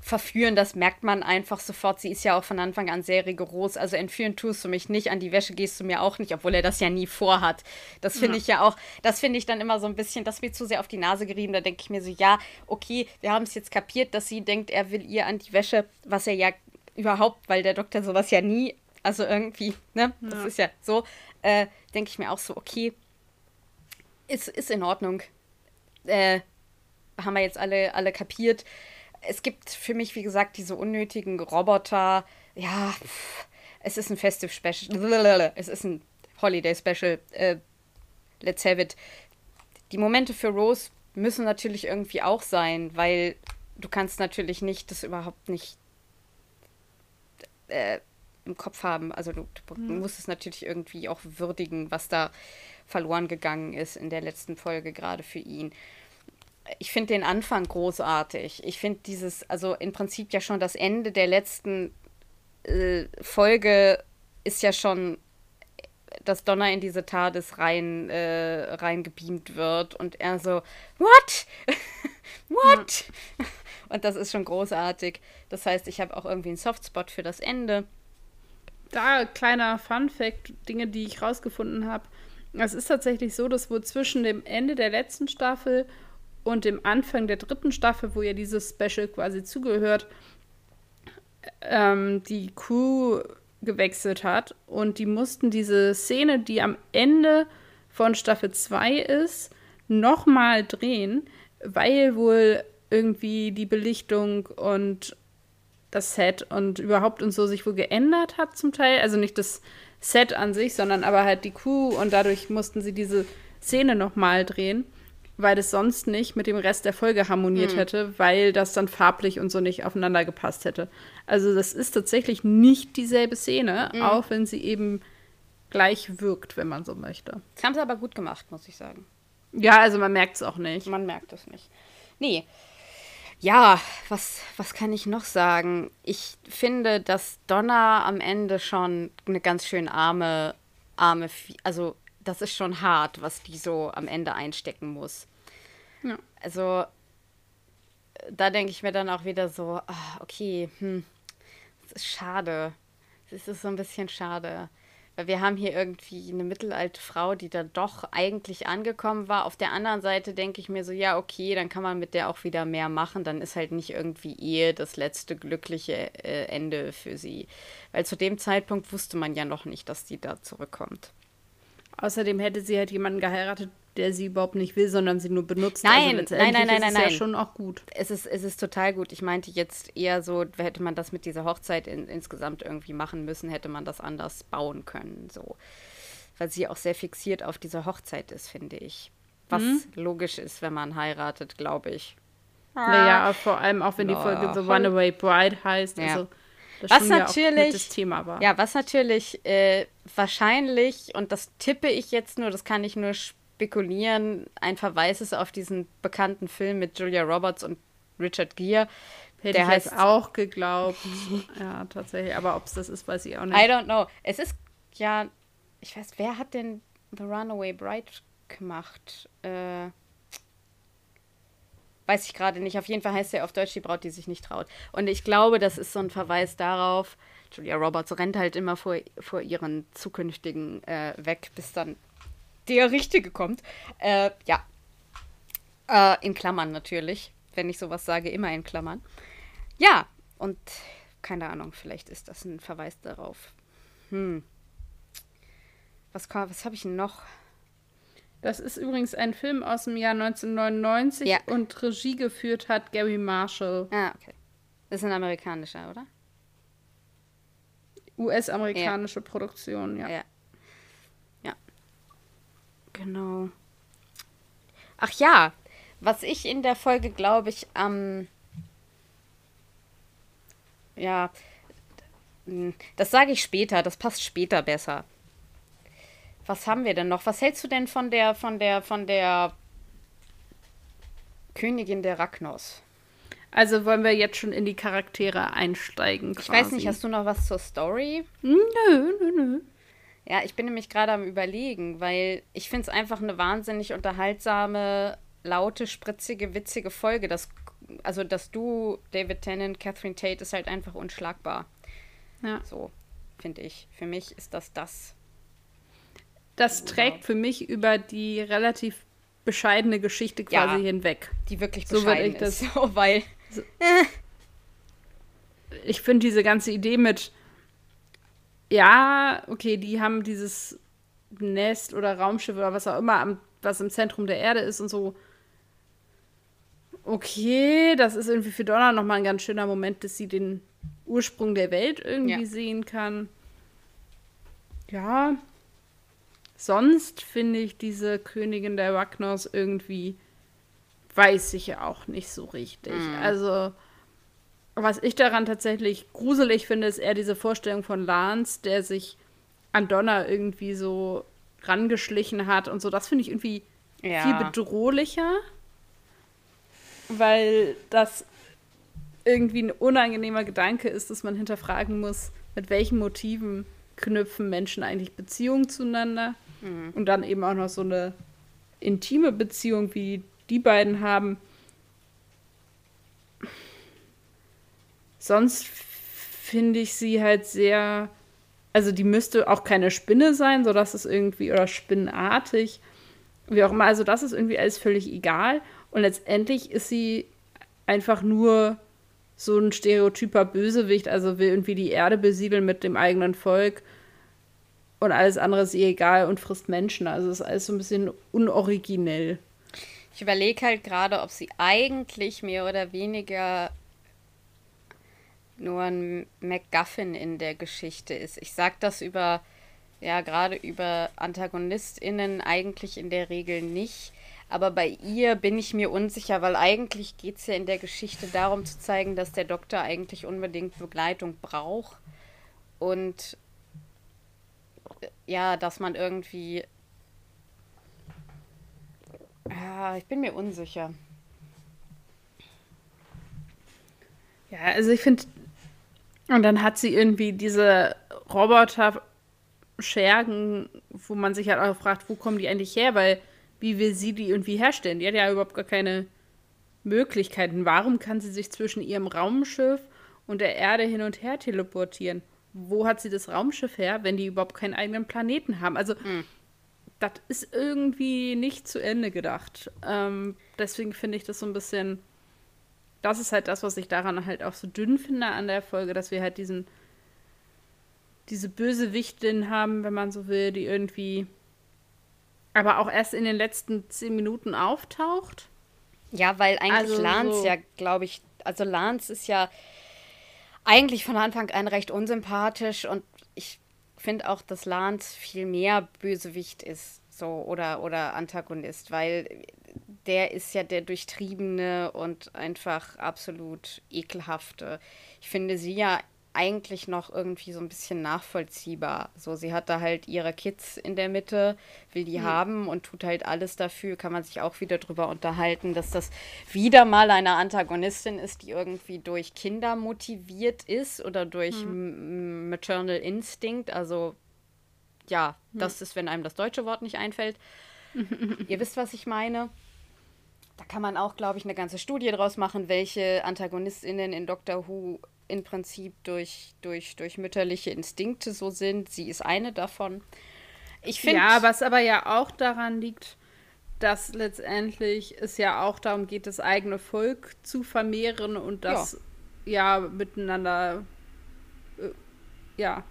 verführen, das merkt man einfach sofort. Sie ist ja auch von Anfang an sehr rigoros. Also entführen tust du mich nicht, an die Wäsche gehst du mir auch nicht, obwohl er das ja nie vorhat. Das finde ja. ich ja auch, das finde ich dann immer so ein bisschen, das wird zu sehr auf die Nase gerieben. Da denke ich mir so, ja, okay, wir haben es jetzt kapiert, dass sie denkt, er will ihr an die Wäsche, was er ja überhaupt, weil der Doktor sowas ja nie, also irgendwie, ne, ja. das ist ja so, äh, denke ich mir auch so, okay, ist, ist in Ordnung. Äh, haben wir jetzt alle, alle kapiert es gibt für mich, wie gesagt, diese unnötigen Roboter. Ja, es ist ein Festive Special. Es ist ein Holiday Special. Äh, let's have it. Die Momente für Rose müssen natürlich irgendwie auch sein, weil du kannst natürlich nicht das überhaupt nicht äh, im Kopf haben. Also du, du hm. musst es natürlich irgendwie auch würdigen, was da verloren gegangen ist in der letzten Folge gerade für ihn ich finde den Anfang großartig. Ich finde dieses, also im Prinzip ja schon das Ende der letzten äh, Folge ist ja schon, dass Donner in diese TARDIS rein, äh, reingebeamt wird und er so, what? what? Ja. Und das ist schon großartig. Das heißt, ich habe auch irgendwie einen Softspot für das Ende. Da, kleiner Fun-Fact, Dinge, die ich rausgefunden habe. Es ist tatsächlich so, dass wohl zwischen dem Ende der letzten Staffel und im Anfang der dritten Staffel, wo ja dieses Special quasi zugehört, ähm, die Crew gewechselt hat und die mussten diese Szene, die am Ende von Staffel 2 ist, nochmal drehen, weil wohl irgendwie die Belichtung und das Set und überhaupt und so sich wohl geändert hat zum Teil. Also nicht das Set an sich, sondern aber halt die Crew und dadurch mussten sie diese Szene nochmal drehen weil es sonst nicht mit dem Rest der Folge harmoniert mhm. hätte, weil das dann farblich und so nicht aufeinander gepasst hätte. Also das ist tatsächlich nicht dieselbe Szene, mhm. auch wenn sie eben gleich wirkt, wenn man so möchte. Das haben sie aber gut gemacht, muss ich sagen. Ja, also man merkt es auch nicht. Man merkt es nicht. Nee. Ja, was, was kann ich noch sagen? Ich finde, dass Donna am Ende schon eine ganz schön arme, arme, also das ist schon hart, was die so am Ende einstecken muss. Ja. Also, da denke ich mir dann auch wieder so, ach, okay, hm, das ist schade. Das ist so ein bisschen schade. Weil wir haben hier irgendwie eine mittelalte Frau, die da doch eigentlich angekommen war. Auf der anderen Seite denke ich mir so, ja, okay, dann kann man mit der auch wieder mehr machen. Dann ist halt nicht irgendwie Ehe das letzte glückliche äh, Ende für sie. Weil zu dem Zeitpunkt wusste man ja noch nicht, dass die da zurückkommt. Außerdem hätte sie halt jemanden geheiratet, der sie überhaupt nicht will, sondern sie nur benutzt. Nein, also nein, nein, nein, nein, ist nein. Ja schon auch gut. Es ist, es ist total gut. Ich meinte jetzt eher so, hätte man das mit dieser Hochzeit in, insgesamt irgendwie machen müssen, hätte man das anders bauen können. So. Weil sie auch sehr fixiert auf diese Hochzeit ist, finde ich. Was mhm. logisch ist, wenn man heiratet, glaube ich. Naja, vor allem auch wenn die Folge The Runaway Bride heißt. Ja. Also das was natürlich ja das Thema war. Ja, was natürlich äh, wahrscheinlich, und das tippe ich jetzt nur, das kann ich nur spekulieren, ein Verweis ist auf diesen bekannten Film mit Julia Roberts und Richard Gere. Hätte der ich heißt auch geglaubt. ja, tatsächlich. Aber ob es das ist, weiß ich auch nicht. I don't know. Es ist ja, ich weiß, wer hat denn The Runaway Bride gemacht? Äh, Weiß ich gerade nicht. Auf jeden Fall heißt er auf Deutsch die Braut, die sich nicht traut. Und ich glaube, das ist so ein Verweis darauf, Julia Roberts rennt halt immer vor, vor ihren zukünftigen äh, weg, bis dann der Richtige kommt. Äh, ja. Äh, in Klammern natürlich. Wenn ich sowas sage, immer in Klammern. Ja, und keine Ahnung, vielleicht ist das ein Verweis darauf. Hm. Was, was habe ich noch? Das ist übrigens ein Film aus dem Jahr 1999 ja. und Regie geführt hat Gary Marshall. Ah, okay. Das ist ein amerikanischer, oder? US-amerikanische ja. Produktion, ja. ja. Ja. Genau. Ach ja, was ich in der Folge, glaube ich, am. Ähm, ja, das sage ich später, das passt später besser. Was haben wir denn noch? Was hältst du denn von der, von der, von der Königin der Ragnos? Also wollen wir jetzt schon in die Charaktere einsteigen? Quasi. Ich weiß nicht, hast du noch was zur Story? Nö, nö, nö. Ja, ich bin nämlich gerade am Überlegen, weil ich finde es einfach eine wahnsinnig unterhaltsame, laute, spritzige, witzige Folge. Das, also, dass du, David Tennant, Catherine Tate ist halt einfach unschlagbar. Ja. So, finde ich. Für mich ist das das. Das trägt für mich über die relativ bescheidene Geschichte quasi ja, hinweg. Die wirklich bescheiden so ist. So, weil. So, äh. Ich finde diese ganze Idee mit ja, okay, die haben dieses Nest oder Raumschiff oder was auch immer, am, was im Zentrum der Erde ist und so. Okay, das ist irgendwie für Donna nochmal ein ganz schöner Moment, dass sie den Ursprung der Welt irgendwie ja. sehen kann. Ja. Sonst finde ich diese Königin der Wagnos irgendwie, weiß ich ja auch nicht so richtig. Mhm. Also was ich daran tatsächlich gruselig finde, ist eher diese Vorstellung von Lance, der sich an Donna irgendwie so rangeschlichen hat und so. Das finde ich irgendwie ja. viel bedrohlicher, weil das irgendwie ein unangenehmer Gedanke ist, dass man hinterfragen muss, mit welchen Motiven knüpfen Menschen eigentlich Beziehungen zueinander mhm. und dann eben auch noch so eine intime Beziehung wie die beiden haben. sonst finde ich sie halt sehr, also die müsste auch keine Spinne sein, sodass es irgendwie, oder spinnenartig, wie auch immer, also das ist irgendwie alles völlig egal. Und letztendlich ist sie einfach nur so ein stereotyper Bösewicht, also will irgendwie die Erde besiedeln mit dem eigenen Volk und alles andere ist ihr egal und frisst Menschen. Also ist alles so ein bisschen unoriginell. Ich überlege halt gerade, ob sie eigentlich mehr oder weniger nur ein MacGuffin in der Geschichte ist. Ich sage das über, ja, gerade über AntagonistInnen eigentlich in der Regel nicht. Aber bei ihr bin ich mir unsicher, weil eigentlich geht es ja in der Geschichte darum zu zeigen, dass der Doktor eigentlich unbedingt Begleitung braucht. Und ja, dass man irgendwie. Ja, ich bin mir unsicher. Ja, also ich finde, und dann hat sie irgendwie diese Roboter-Schergen, wo man sich halt auch fragt, wo kommen die eigentlich her? Weil, wie will sie die irgendwie herstellen? Die hat ja überhaupt gar keine Möglichkeiten. Warum kann sie sich zwischen ihrem Raumschiff und der Erde hin und her teleportieren? Wo hat sie das Raumschiff her, wenn die überhaupt keinen eigenen Planeten haben? Also, mhm. Das ist irgendwie nicht zu Ende gedacht. Ähm, deswegen finde ich das so ein bisschen das ist halt das, was ich daran halt auch so dünn finde an der Folge, dass wir halt diesen diese Bösewichtin haben, wenn man so will, die irgendwie aber auch erst in den letzten zehn Minuten auftaucht. Ja, weil eigentlich also Lance so ja, glaube ich, also Lance ist ja eigentlich von Anfang an recht unsympathisch und ich finde auch, dass Lance viel mehr Bösewicht ist, so oder oder Antagonist, weil der ist ja der durchtriebene und einfach absolut ekelhafte. Ich finde sie ja eigentlich noch irgendwie so ein bisschen nachvollziehbar. So, sie hat da halt ihre Kids in der Mitte, will die mhm. haben und tut halt alles dafür. Kann man sich auch wieder drüber unterhalten, dass das wieder mal eine Antagonistin ist, die irgendwie durch Kinder motiviert ist oder durch mhm. Maternal Instinct. Also, ja, mhm. das ist, wenn einem das deutsche Wort nicht einfällt. Ihr wisst, was ich meine. Da kann man auch, glaube ich, eine ganze Studie draus machen, welche AntagonistInnen in Doctor Who im Prinzip durch, durch, durch mütterliche Instinkte so sind. Sie ist eine davon. Ich finde. Ja, was aber ja auch daran liegt, dass letztendlich es ja auch darum geht, das eigene Volk zu vermehren und das ja, ja miteinander äh, ja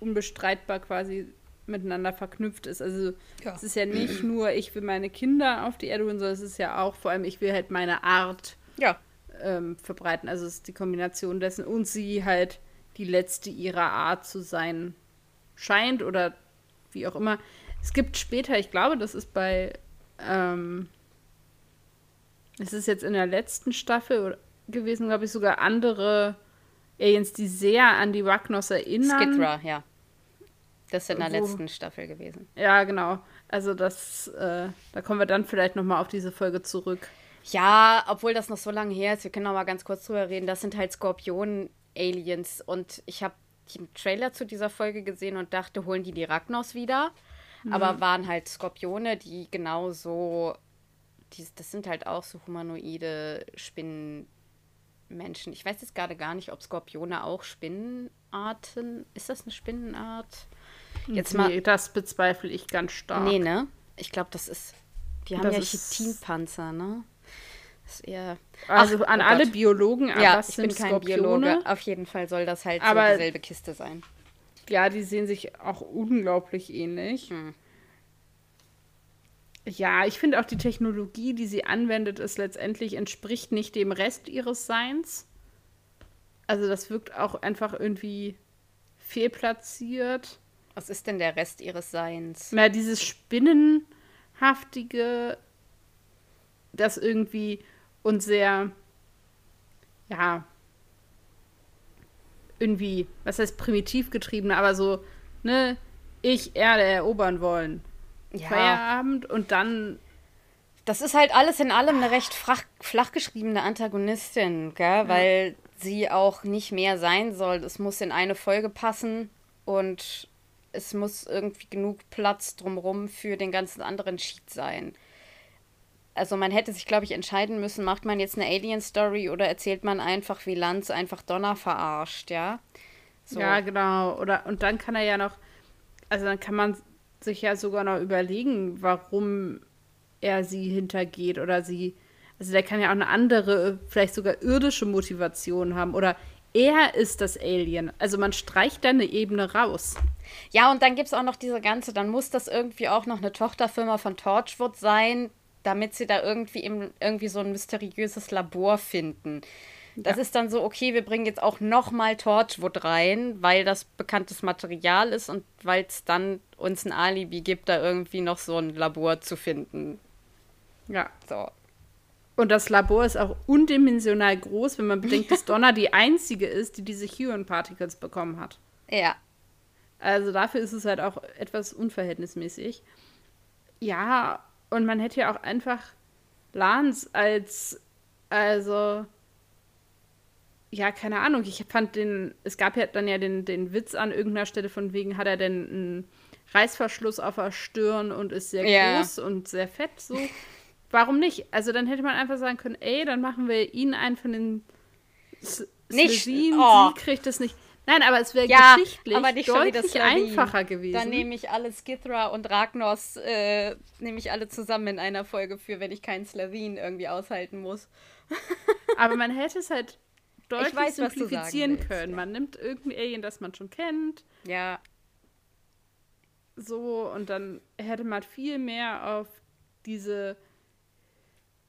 unbestreitbar quasi miteinander verknüpft ist. Also ja. es ist ja nicht nur, ich will meine Kinder auf die Erde holen, sondern es ist ja auch vor allem, ich will halt meine Art ja. Ähm, verbreiten. Also es ist die Kombination dessen und sie halt die letzte ihrer Art zu sein scheint oder wie auch immer. Es gibt später, ich glaube, das ist bei, ähm, es ist jetzt in der letzten Staffel gewesen, glaube ich, sogar andere Aliens, die sehr an die Ragnos erinnern. Skidra, ja. Das ist in der wo, letzten Staffel gewesen. Ja, genau. Also das, äh, da kommen wir dann vielleicht nochmal auf diese Folge zurück. Ja, obwohl das noch so lange her ist, wir können noch mal ganz kurz drüber reden. Das sind halt Skorpion-Aliens und ich habe den Trailer zu dieser Folge gesehen und dachte, holen die die Ragnos wieder. Mhm. Aber waren halt Skorpione, die genauso, die, das sind halt auch so humanoide Spinnenmenschen. Ich weiß jetzt gerade gar nicht, ob Skorpione auch Spinnenarten, ist das eine Spinnenart? Jetzt nee, mal, das bezweifle ich ganz stark. Nee, ne? Ich glaube, das ist, die haben das ja Chitinpanzer, ne? Ist eher. Also Ach, an oh alle Gott. Biologen, aber ja, ich bin kein Skorpione. Biologe. Auf jeden Fall soll das halt aber, so dieselbe Kiste sein. Ja, die sehen sich auch unglaublich ähnlich. Hm. Ja, ich finde auch die Technologie, die sie anwendet, ist letztendlich entspricht nicht dem Rest ihres Seins. Also das wirkt auch einfach irgendwie fehlplatziert. Was ist denn der Rest ihres Seins? Na, dieses Spinnenhaftige, das irgendwie und sehr, ja, irgendwie, was heißt primitiv getriebene, aber so, ne, ich Erde erobern wollen. Ja. Feierabend und dann. Das ist halt alles in allem eine recht flach, flach geschriebene Antagonistin, gell? Ja. weil sie auch nicht mehr sein soll. Es muss in eine Folge passen und es muss irgendwie genug Platz drumherum für den ganzen anderen Sheet sein also man hätte sich, glaube ich, entscheiden müssen, macht man jetzt eine Alien-Story oder erzählt man einfach, wie Lanz einfach Donner verarscht, ja? So. Ja, genau. Oder und dann kann er ja noch, also dann kann man sich ja sogar noch überlegen, warum er sie hintergeht oder sie. Also der kann ja auch eine andere, vielleicht sogar irdische Motivation haben. Oder er ist das Alien. Also man streicht da eine Ebene raus. Ja, und dann gibt es auch noch diese ganze, dann muss das irgendwie auch noch eine Tochterfirma von Torchwood sein, damit sie da irgendwie im, irgendwie so ein mysteriöses Labor finden. Das ja. ist dann so, okay, wir bringen jetzt auch nochmal Torchwood rein, weil das bekanntes Material ist und weil es dann uns ein Alibi gibt, da irgendwie noch so ein Labor zu finden. Ja. So. Und das Labor ist auch undimensional groß, wenn man bedenkt, dass Donna die einzige ist, die diese Huron Particles bekommen hat. Ja. Also dafür ist es halt auch etwas unverhältnismäßig. Ja, und man hätte ja auch einfach Lance als, also, ja, keine Ahnung. Ich fand den, es gab ja dann ja den, den Witz an irgendeiner Stelle von wegen, hat er denn einen Reißverschluss auf der Stirn und ist sehr ja. groß und sehr fett, so. Warum nicht? Also dann hätte man einfach sagen können, ey, dann machen wir ihn einen von den S nicht, oh. sie kriegt es nicht. Nein, aber es wäre ja, geschichtlich aber nicht deutlich einfacher gewesen. Dann nehme ich alle Skithra und Ragnos, äh, nehme ich alle zusammen in einer Folge für, wenn ich keinen Slavin irgendwie aushalten muss. aber man hätte es halt deutlich weiß, simplifizieren können. Ja. Man nimmt irgendein Alien, das man schon kennt. Ja. So, und dann hätte man viel mehr auf diese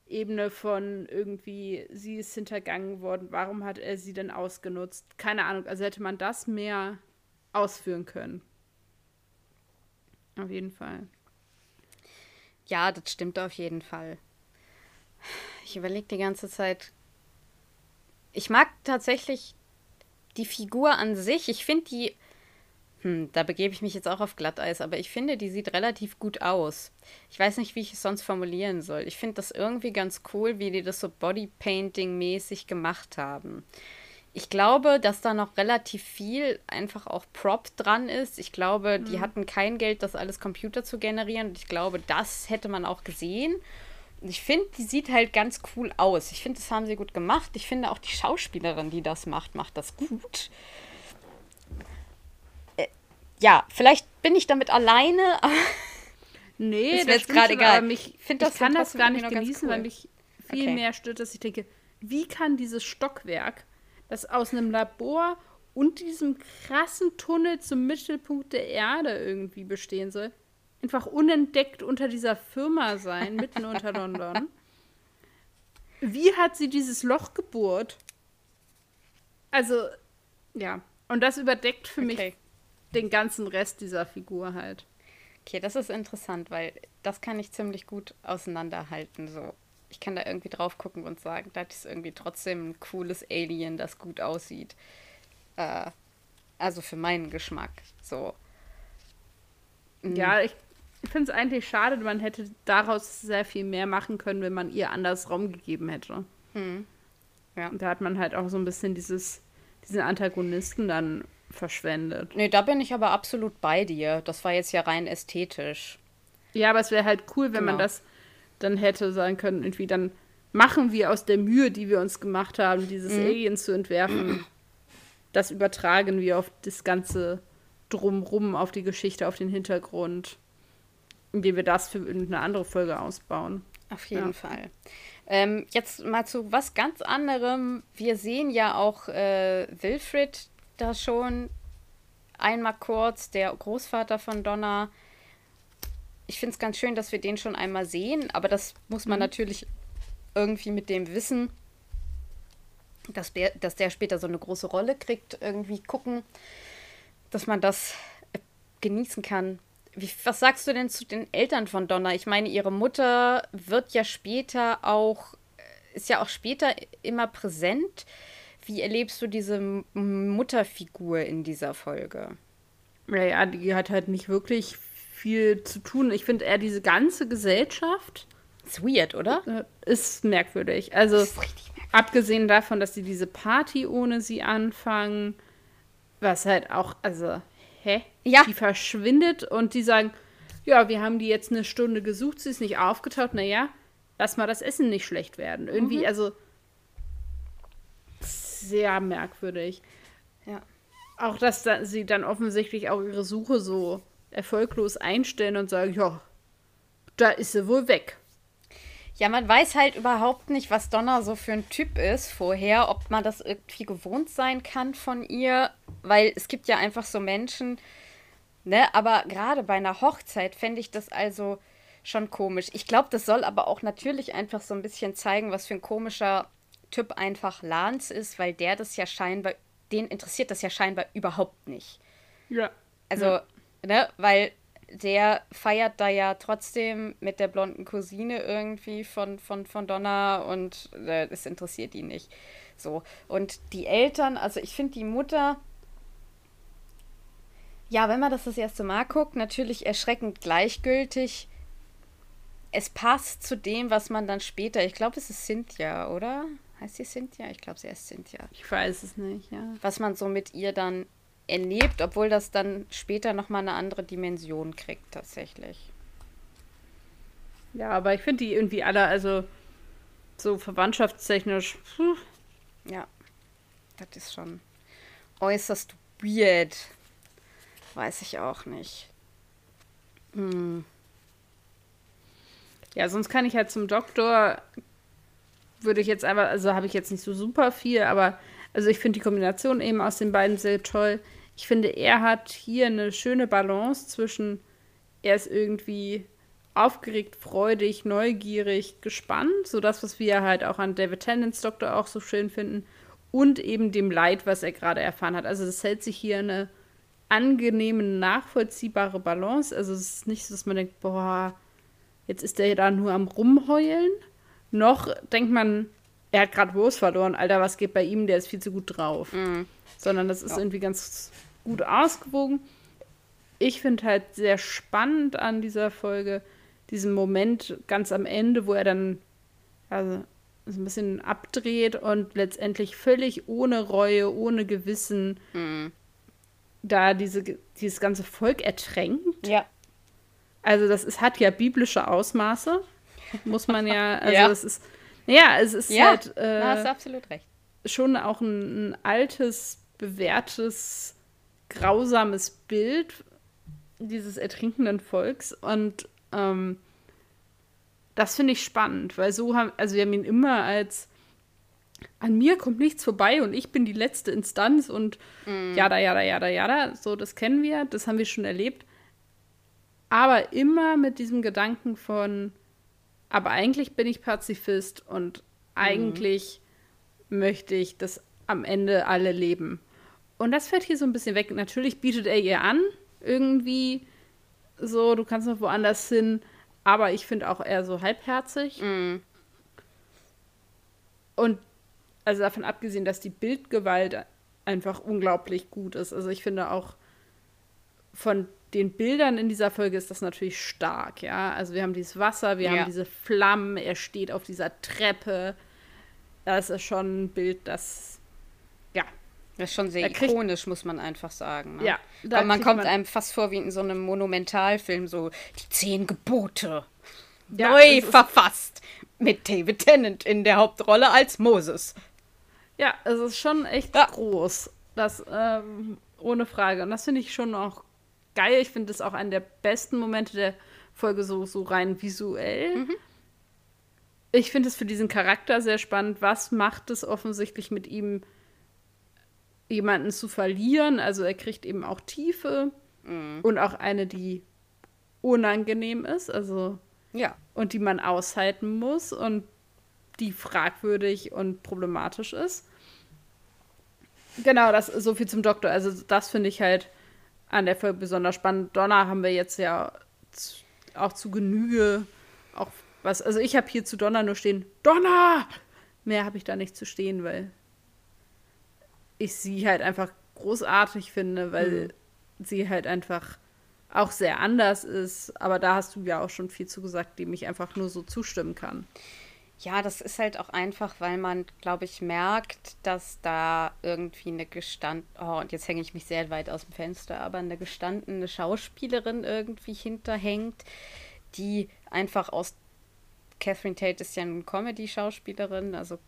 Ebene von irgendwie, sie ist hintergangen worden, warum hat er sie denn ausgenutzt? Keine Ahnung, also hätte man das mehr ausführen können. Auf jeden Fall. Ja, das stimmt auf jeden Fall. Ich überlege die ganze Zeit. Ich mag tatsächlich die Figur an sich. Ich finde die hm, da begebe ich mich jetzt auch auf Glatteis, aber ich finde, die sieht relativ gut aus. Ich weiß nicht, wie ich es sonst formulieren soll. Ich finde das irgendwie ganz cool, wie die das so Bodypainting-mäßig gemacht haben. Ich glaube, dass da noch relativ viel einfach auch Prop dran ist. Ich glaube, mhm. die hatten kein Geld, das alles Computer zu generieren. Und ich glaube, das hätte man auch gesehen. Und ich finde, die sieht halt ganz cool aus. Ich finde, das haben sie gut gemacht. Ich finde auch die Schauspielerin, die das macht, macht das gut ja, vielleicht bin ich damit alleine. nee, das wäre jetzt gerade egal. ich finde das ich kann das gar nicht genießen, cool. weil mich viel okay. mehr stört, dass ich denke, wie kann dieses Stockwerk, das aus einem Labor und diesem krassen Tunnel zum Mittelpunkt der Erde irgendwie bestehen soll, einfach unentdeckt unter dieser Firma sein, mitten unter London. Wie hat sie dieses Loch gebohrt? Also, ja. Und das überdeckt für okay. mich den ganzen Rest dieser Figur halt. Okay, das ist interessant, weil das kann ich ziemlich gut auseinanderhalten. So. Ich kann da irgendwie drauf gucken und sagen, das ist irgendwie trotzdem ein cooles Alien, das gut aussieht. Äh, also für meinen Geschmack. So. Mhm. Ja, ich, ich finde es eigentlich schade, man hätte daraus sehr viel mehr machen können, wenn man ihr anders Raum gegeben hätte. Mhm. Ja. Da hat man halt auch so ein bisschen dieses, diesen Antagonisten dann verschwendet. Nee, da bin ich aber absolut bei dir. Das war jetzt ja rein ästhetisch. Ja, aber es wäre halt cool, wenn genau. man das dann hätte sagen können, irgendwie dann machen wir aus der Mühe, die wir uns gemacht haben, dieses mhm. Alien zu entwerfen, das übertragen wir auf das ganze Drumrum, auf die Geschichte, auf den Hintergrund, indem wir das für irgendeine andere Folge ausbauen. Auf jeden ja. Fall. Ähm, jetzt mal zu was ganz anderem. Wir sehen ja auch äh, Wilfred da schon einmal kurz, der Großvater von Donna. Ich finde es ganz schön, dass wir den schon einmal sehen, aber das muss man mhm. natürlich irgendwie mit dem Wissen, dass der, dass der später so eine große Rolle kriegt, irgendwie gucken, dass man das äh, genießen kann. Wie, was sagst du denn zu den Eltern von Donna? Ich meine, ihre Mutter wird ja später auch, äh, ist ja auch später immer präsent. Wie erlebst du diese Mutterfigur in dieser Folge? Naja, die hat halt nicht wirklich viel zu tun. Ich finde eher diese ganze Gesellschaft. Ist weird, oder? Äh, ist merkwürdig. Also, ist merkwürdig. abgesehen davon, dass sie diese Party ohne sie anfangen, was halt auch, also, hä? Ja. Die verschwindet und die sagen, ja, wir haben die jetzt eine Stunde gesucht, sie ist nicht aufgetaucht. Naja, lass mal das Essen nicht schlecht werden. Irgendwie, mhm. also sehr merkwürdig. Ja. Auch, dass da, sie dann offensichtlich auch ihre Suche so erfolglos einstellen und sagen, ja, da ist sie wohl weg. Ja, man weiß halt überhaupt nicht, was Donna so für ein Typ ist vorher, ob man das irgendwie gewohnt sein kann von ihr, weil es gibt ja einfach so Menschen, ne, aber gerade bei einer Hochzeit fände ich das also schon komisch. Ich glaube, das soll aber auch natürlich einfach so ein bisschen zeigen, was für ein komischer Typ einfach Lance ist, weil der das ja scheinbar, den interessiert das ja scheinbar überhaupt nicht. Ja. Also, ja. ne, weil der feiert da ja trotzdem mit der blonden Cousine irgendwie von, von, von Donna und äh, das interessiert ihn nicht. So. Und die Eltern, also ich finde die Mutter, ja, wenn man das das erste Mal guckt, natürlich erschreckend gleichgültig. Es passt zu dem, was man dann später, ich glaube, es ist Cynthia, oder? Heißt sie Cynthia? Ich glaube, sie heißt Cynthia. Ich weiß es nicht, ja. Was man so mit ihr dann erlebt, obwohl das dann später nochmal eine andere Dimension kriegt, tatsächlich. Ja, aber ich finde die irgendwie alle, also so verwandtschaftstechnisch. Puh. Ja, das ist schon äußerst weird. Weiß ich auch nicht. Hm. Ja, sonst kann ich halt zum Doktor würde ich jetzt einfach, also habe ich jetzt nicht so super viel, aber also ich finde die Kombination eben aus den beiden sehr toll. Ich finde, er hat hier eine schöne Balance zwischen, er ist irgendwie aufgeregt, freudig, neugierig, gespannt, so das, was wir halt auch an David Tennants Doktor auch so schön finden, und eben dem Leid, was er gerade erfahren hat. Also es hält sich hier eine angenehme, nachvollziehbare Balance. Also es ist nicht so, dass man denkt, boah, jetzt ist der da nur am Rumheulen, noch denkt man, er hat gerade Rose verloren, Alter, was geht bei ihm, der ist viel zu gut drauf. Mhm. Sondern das ist ja. irgendwie ganz gut ausgewogen. Ich finde halt sehr spannend an dieser Folge diesen Moment ganz am Ende, wo er dann also, so ein bisschen abdreht und letztendlich völlig ohne Reue, ohne Gewissen mhm. da diese, dieses ganze Volk ertränkt. Ja. Also das ist, hat ja biblische Ausmaße muss man ja, also ja. es ist, ja, es ist ja, halt. Äh, da hast du absolut recht. Schon auch ein, ein altes, bewährtes, grausames Bild dieses ertrinkenden Volks und ähm, das finde ich spannend, weil so haben, also wir haben ihn immer als an mir kommt nichts vorbei und ich bin die letzte Instanz und mm. jada, jada, jada, jada. So, das kennen wir, das haben wir schon erlebt. Aber immer mit diesem Gedanken von, aber eigentlich bin ich Pazifist und eigentlich mhm. möchte ich, dass am Ende alle leben. Und das fällt hier so ein bisschen weg. Natürlich bietet er ihr an, irgendwie so, du kannst noch woanders hin, aber ich finde auch eher so halbherzig. Mhm. Und also davon abgesehen, dass die Bildgewalt einfach unglaublich gut ist. Also ich finde auch von den Bildern in dieser Folge ist das natürlich stark, ja. Also wir haben dieses Wasser, wir ja. haben diese Flammen, er steht auf dieser Treppe. Das ist schon ein Bild, das ja. Das ist schon sehr ikonisch, muss man einfach sagen. Ne? Ja. Da man kommt man einem fast vor wie in so einem Monumentalfilm, so die zehn Gebote. Ja, neu verfasst. Mit David Tennant in der Hauptrolle als Moses. Ja, es ist schon echt ja. groß. Das, ähm, ohne Frage. Und das finde ich schon auch geil. Ich finde das auch einen der besten Momente der Folge, so, so rein visuell. Mhm. Ich finde es für diesen Charakter sehr spannend. Was macht es offensichtlich mit ihm, jemanden zu verlieren? Also er kriegt eben auch Tiefe mhm. und auch eine, die unangenehm ist. Also ja. Und die man aushalten muss und die fragwürdig und problematisch ist. Genau, das ist so viel zum Doktor. Also das finde ich halt an der Folge besonders spannend. Donner haben wir jetzt ja auch zu Genüge auch was. Also ich habe hier zu Donner nur stehen, Donner! Mehr habe ich da nicht zu stehen, weil ich sie halt einfach großartig finde, weil mhm. sie halt einfach auch sehr anders ist. Aber da hast du ja auch schon viel zugesagt, dem ich einfach nur so zustimmen kann. Ja, das ist halt auch einfach, weil man, glaube ich, merkt, dass da irgendwie eine gestand, oh, und jetzt hänge ich mich sehr weit aus dem Fenster, aber eine gestandene Schauspielerin irgendwie hinterhängt, die einfach aus Catherine Tate ist ja eine Comedy-Schauspielerin, also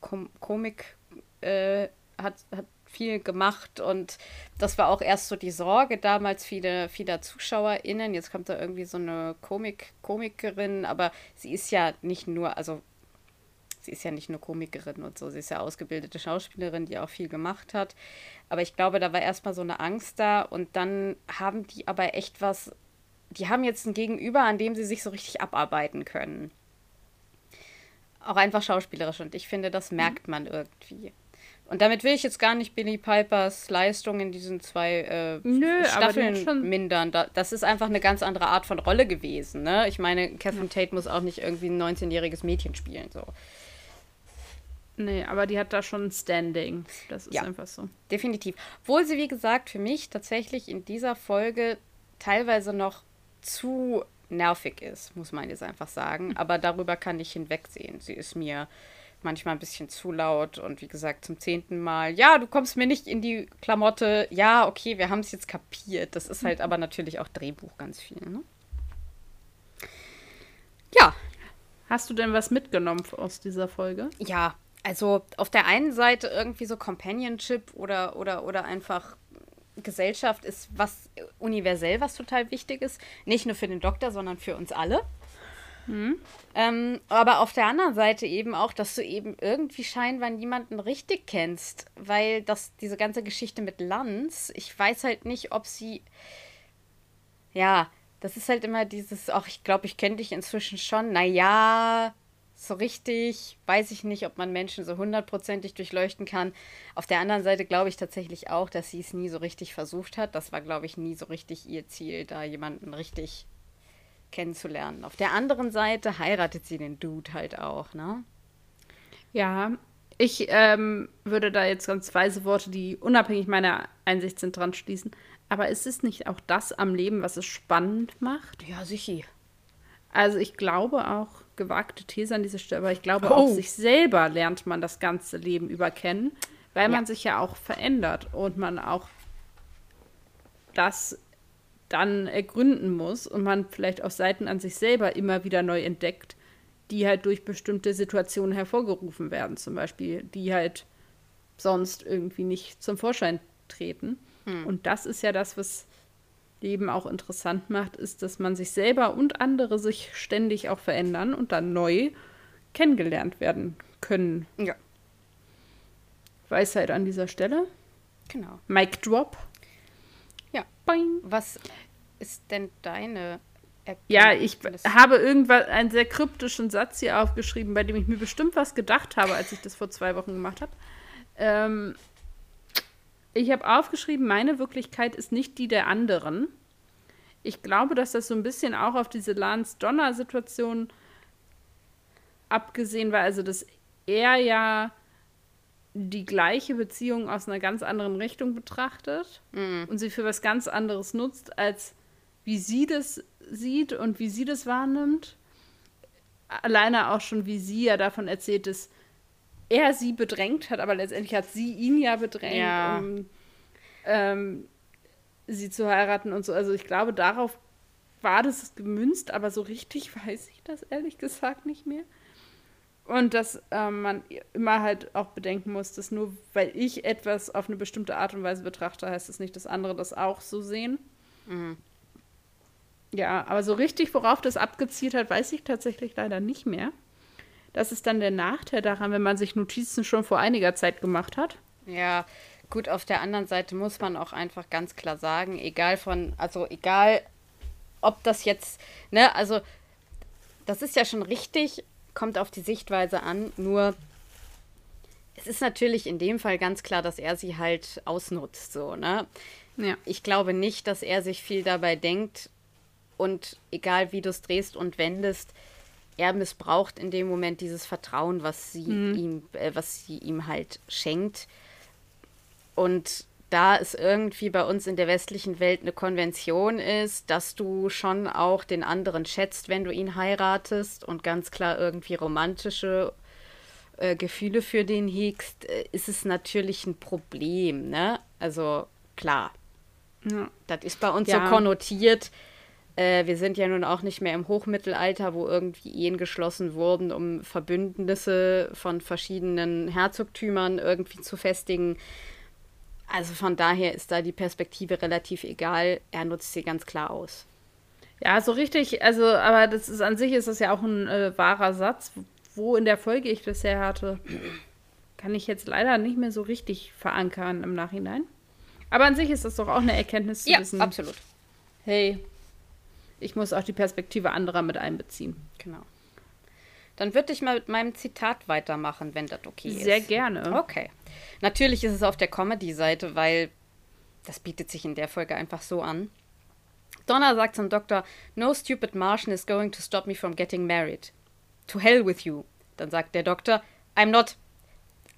Com Komik äh, hat, hat viel gemacht und das war auch erst so die Sorge damals viele, vieler ZuschauerInnen. Jetzt kommt da irgendwie so eine Komik, Komikerin, aber sie ist ja nicht nur, also sie ist ja nicht nur Komikerin und so, sie ist ja ausgebildete Schauspielerin, die auch viel gemacht hat. Aber ich glaube, da war erstmal so eine Angst da und dann haben die aber echt was, die haben jetzt ein Gegenüber, an dem sie sich so richtig abarbeiten können. Auch einfach schauspielerisch und ich finde, das merkt man irgendwie. Und damit will ich jetzt gar nicht Billy Pipers Leistung in diesen zwei äh, Nö, Staffeln mindern. das ist einfach eine ganz andere Art von Rolle gewesen. Ne? Ich meine, Catherine Tate muss auch nicht irgendwie ein 19-jähriges Mädchen spielen. So. Nee, aber die hat da schon ein Standing. Das ist ja, einfach so. Definitiv. Obwohl sie, wie gesagt, für mich tatsächlich in dieser Folge teilweise noch zu nervig ist, muss man jetzt einfach sagen. Aber darüber kann ich hinwegsehen. Sie ist mir manchmal ein bisschen zu laut und wie gesagt zum zehnten Mal, ja, du kommst mir nicht in die Klamotte, ja, okay, wir haben es jetzt kapiert. Das ist halt aber natürlich auch Drehbuch ganz viel, ne? Ja. Hast du denn was mitgenommen aus dieser Folge? Ja, also auf der einen Seite irgendwie so Companionship oder, oder, oder einfach Gesellschaft ist was universell, was total wichtig ist. Nicht nur für den Doktor, sondern für uns alle. Mhm. Ähm, aber auf der anderen Seite eben auch, dass du eben irgendwie scheinbar niemanden richtig kennst, weil das, diese ganze Geschichte mit Lanz, ich weiß halt nicht, ob sie. Ja, das ist halt immer dieses, ach, ich glaube, ich kenne dich inzwischen schon. Naja, so richtig weiß ich nicht, ob man Menschen so hundertprozentig durchleuchten kann. Auf der anderen Seite glaube ich tatsächlich auch, dass sie es nie so richtig versucht hat. Das war, glaube ich, nie so richtig ihr Ziel, da jemanden richtig kennenzulernen. Auf der anderen Seite heiratet sie den Dude halt auch, ne? Ja, ich ähm, würde da jetzt ganz weise Worte, die unabhängig meiner Einsicht sind, dran schließen. Aber ist es nicht auch das am Leben, was es spannend macht? Ja, sicher. Also ich glaube auch, gewagte These an dieser Stelle, aber ich glaube oh. auch, sich selber lernt man das ganze Leben über kennen, weil ja. man sich ja auch verändert und man auch das dann ergründen muss und man vielleicht auch Seiten an sich selber immer wieder neu entdeckt, die halt durch bestimmte Situationen hervorgerufen werden, zum Beispiel, die halt sonst irgendwie nicht zum Vorschein treten. Hm. Und das ist ja das, was Leben auch interessant macht, ist, dass man sich selber und andere sich ständig auch verändern und dann neu kennengelernt werden können. Ja. Weisheit an dieser Stelle. Genau. Mic Drop. Ja. Boing. Was ist denn deine Erkenntnis? Ja, ich habe irgendwas, einen sehr kryptischen Satz hier aufgeschrieben, bei dem ich mir bestimmt was gedacht habe, als ich das vor zwei Wochen gemacht habe. Ähm, ich habe aufgeschrieben, meine Wirklichkeit ist nicht die der anderen. Ich glaube, dass das so ein bisschen auch auf diese Lance-Donner-Situation abgesehen war, also dass er ja die gleiche Beziehung aus einer ganz anderen Richtung betrachtet mhm. und sie für was ganz anderes nutzt, als wie sie das sieht und wie sie das wahrnimmt. Alleine auch schon, wie sie ja davon erzählt, dass er sie bedrängt hat, aber letztendlich hat sie ihn ja bedrängt, ja. um ähm, sie zu heiraten und so. Also ich glaube, darauf war das gemünzt, aber so richtig weiß ich das ehrlich gesagt nicht mehr. Und dass ähm, man immer halt auch bedenken muss, dass nur weil ich etwas auf eine bestimmte Art und Weise betrachte, heißt das nicht, dass andere das auch so sehen. Mhm. Ja, aber so richtig, worauf das abgezielt hat, weiß ich tatsächlich leider nicht mehr. Das ist dann der Nachteil daran, wenn man sich Notizen schon vor einiger Zeit gemacht hat. Ja, gut, auf der anderen Seite muss man auch einfach ganz klar sagen, egal von, also egal, ob das jetzt, ne, also das ist ja schon richtig, kommt auf die Sichtweise an, nur es ist natürlich in dem Fall ganz klar, dass er sie halt ausnutzt, so, ne? Ja. Ich glaube nicht, dass er sich viel dabei denkt und egal wie du es drehst und wendest, er missbraucht in dem Moment dieses Vertrauen, was sie mhm. ihm, äh, was sie ihm halt schenkt. Und da es irgendwie bei uns in der westlichen Welt eine Konvention ist, dass du schon auch den anderen schätzt, wenn du ihn heiratest und ganz klar irgendwie romantische äh, Gefühle für den hegst, äh, ist es natürlich ein Problem, ne? Also klar. Ja. Das ist bei uns ja. so konnotiert. Äh, wir sind ja nun auch nicht mehr im Hochmittelalter, wo irgendwie Ehen geschlossen wurden, um Verbündnisse von verschiedenen Herzogtümern irgendwie zu festigen also von daher ist da die Perspektive relativ egal. Er nutzt sie ganz klar aus. Ja, so richtig, also, aber das ist an sich ist das ja auch ein äh, wahrer Satz. Wo in der Folge ich bisher hatte, kann ich jetzt leider nicht mehr so richtig verankern im Nachhinein. Aber an sich ist das doch auch eine Erkenntnis zu ja, wissen. absolut. Hey, ich muss auch die Perspektive anderer mit einbeziehen. Genau. Dann würde ich mal mit meinem Zitat weitermachen, wenn das okay ist. Sehr gerne. Okay. Natürlich ist es auf der Comedy-Seite, weil das bietet sich in der Folge einfach so an. Donna sagt zum Doktor, No stupid Martian is going to stop me from getting married. To hell with you. Dann sagt der Doktor, I'm not,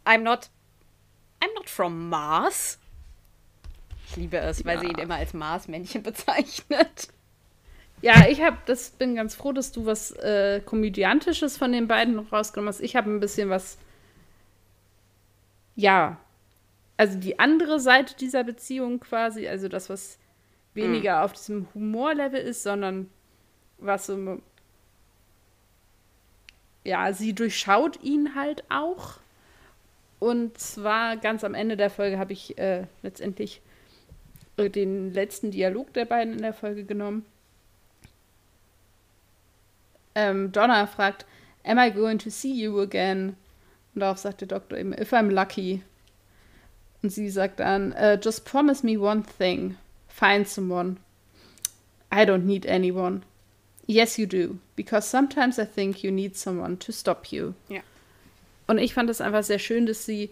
I'm not, I'm not from Mars. Ich liebe es, weil ja. sie ihn immer als Mars-Männchen bezeichnet. Ja, ich habe, das bin ganz froh, dass du was äh, komödiantisches von den beiden rausgenommen hast. Ich habe ein bisschen was, ja, also die andere Seite dieser Beziehung quasi, also das, was weniger mhm. auf diesem Humorlevel ist, sondern was so, ja, sie durchschaut ihn halt auch. Und zwar ganz am Ende der Folge habe ich äh, letztendlich äh, den letzten Dialog der beiden in der Folge genommen ähm, Donna fragt, Am I going to see you again? Und darauf sagt der Doktor eben, If I'm lucky. Und sie sagt dann, uh, Just promise me one thing. Find someone. I don't need anyone. Yes, you do. Because sometimes I think you need someone to stop you. Ja. Und ich fand es einfach sehr schön, dass sie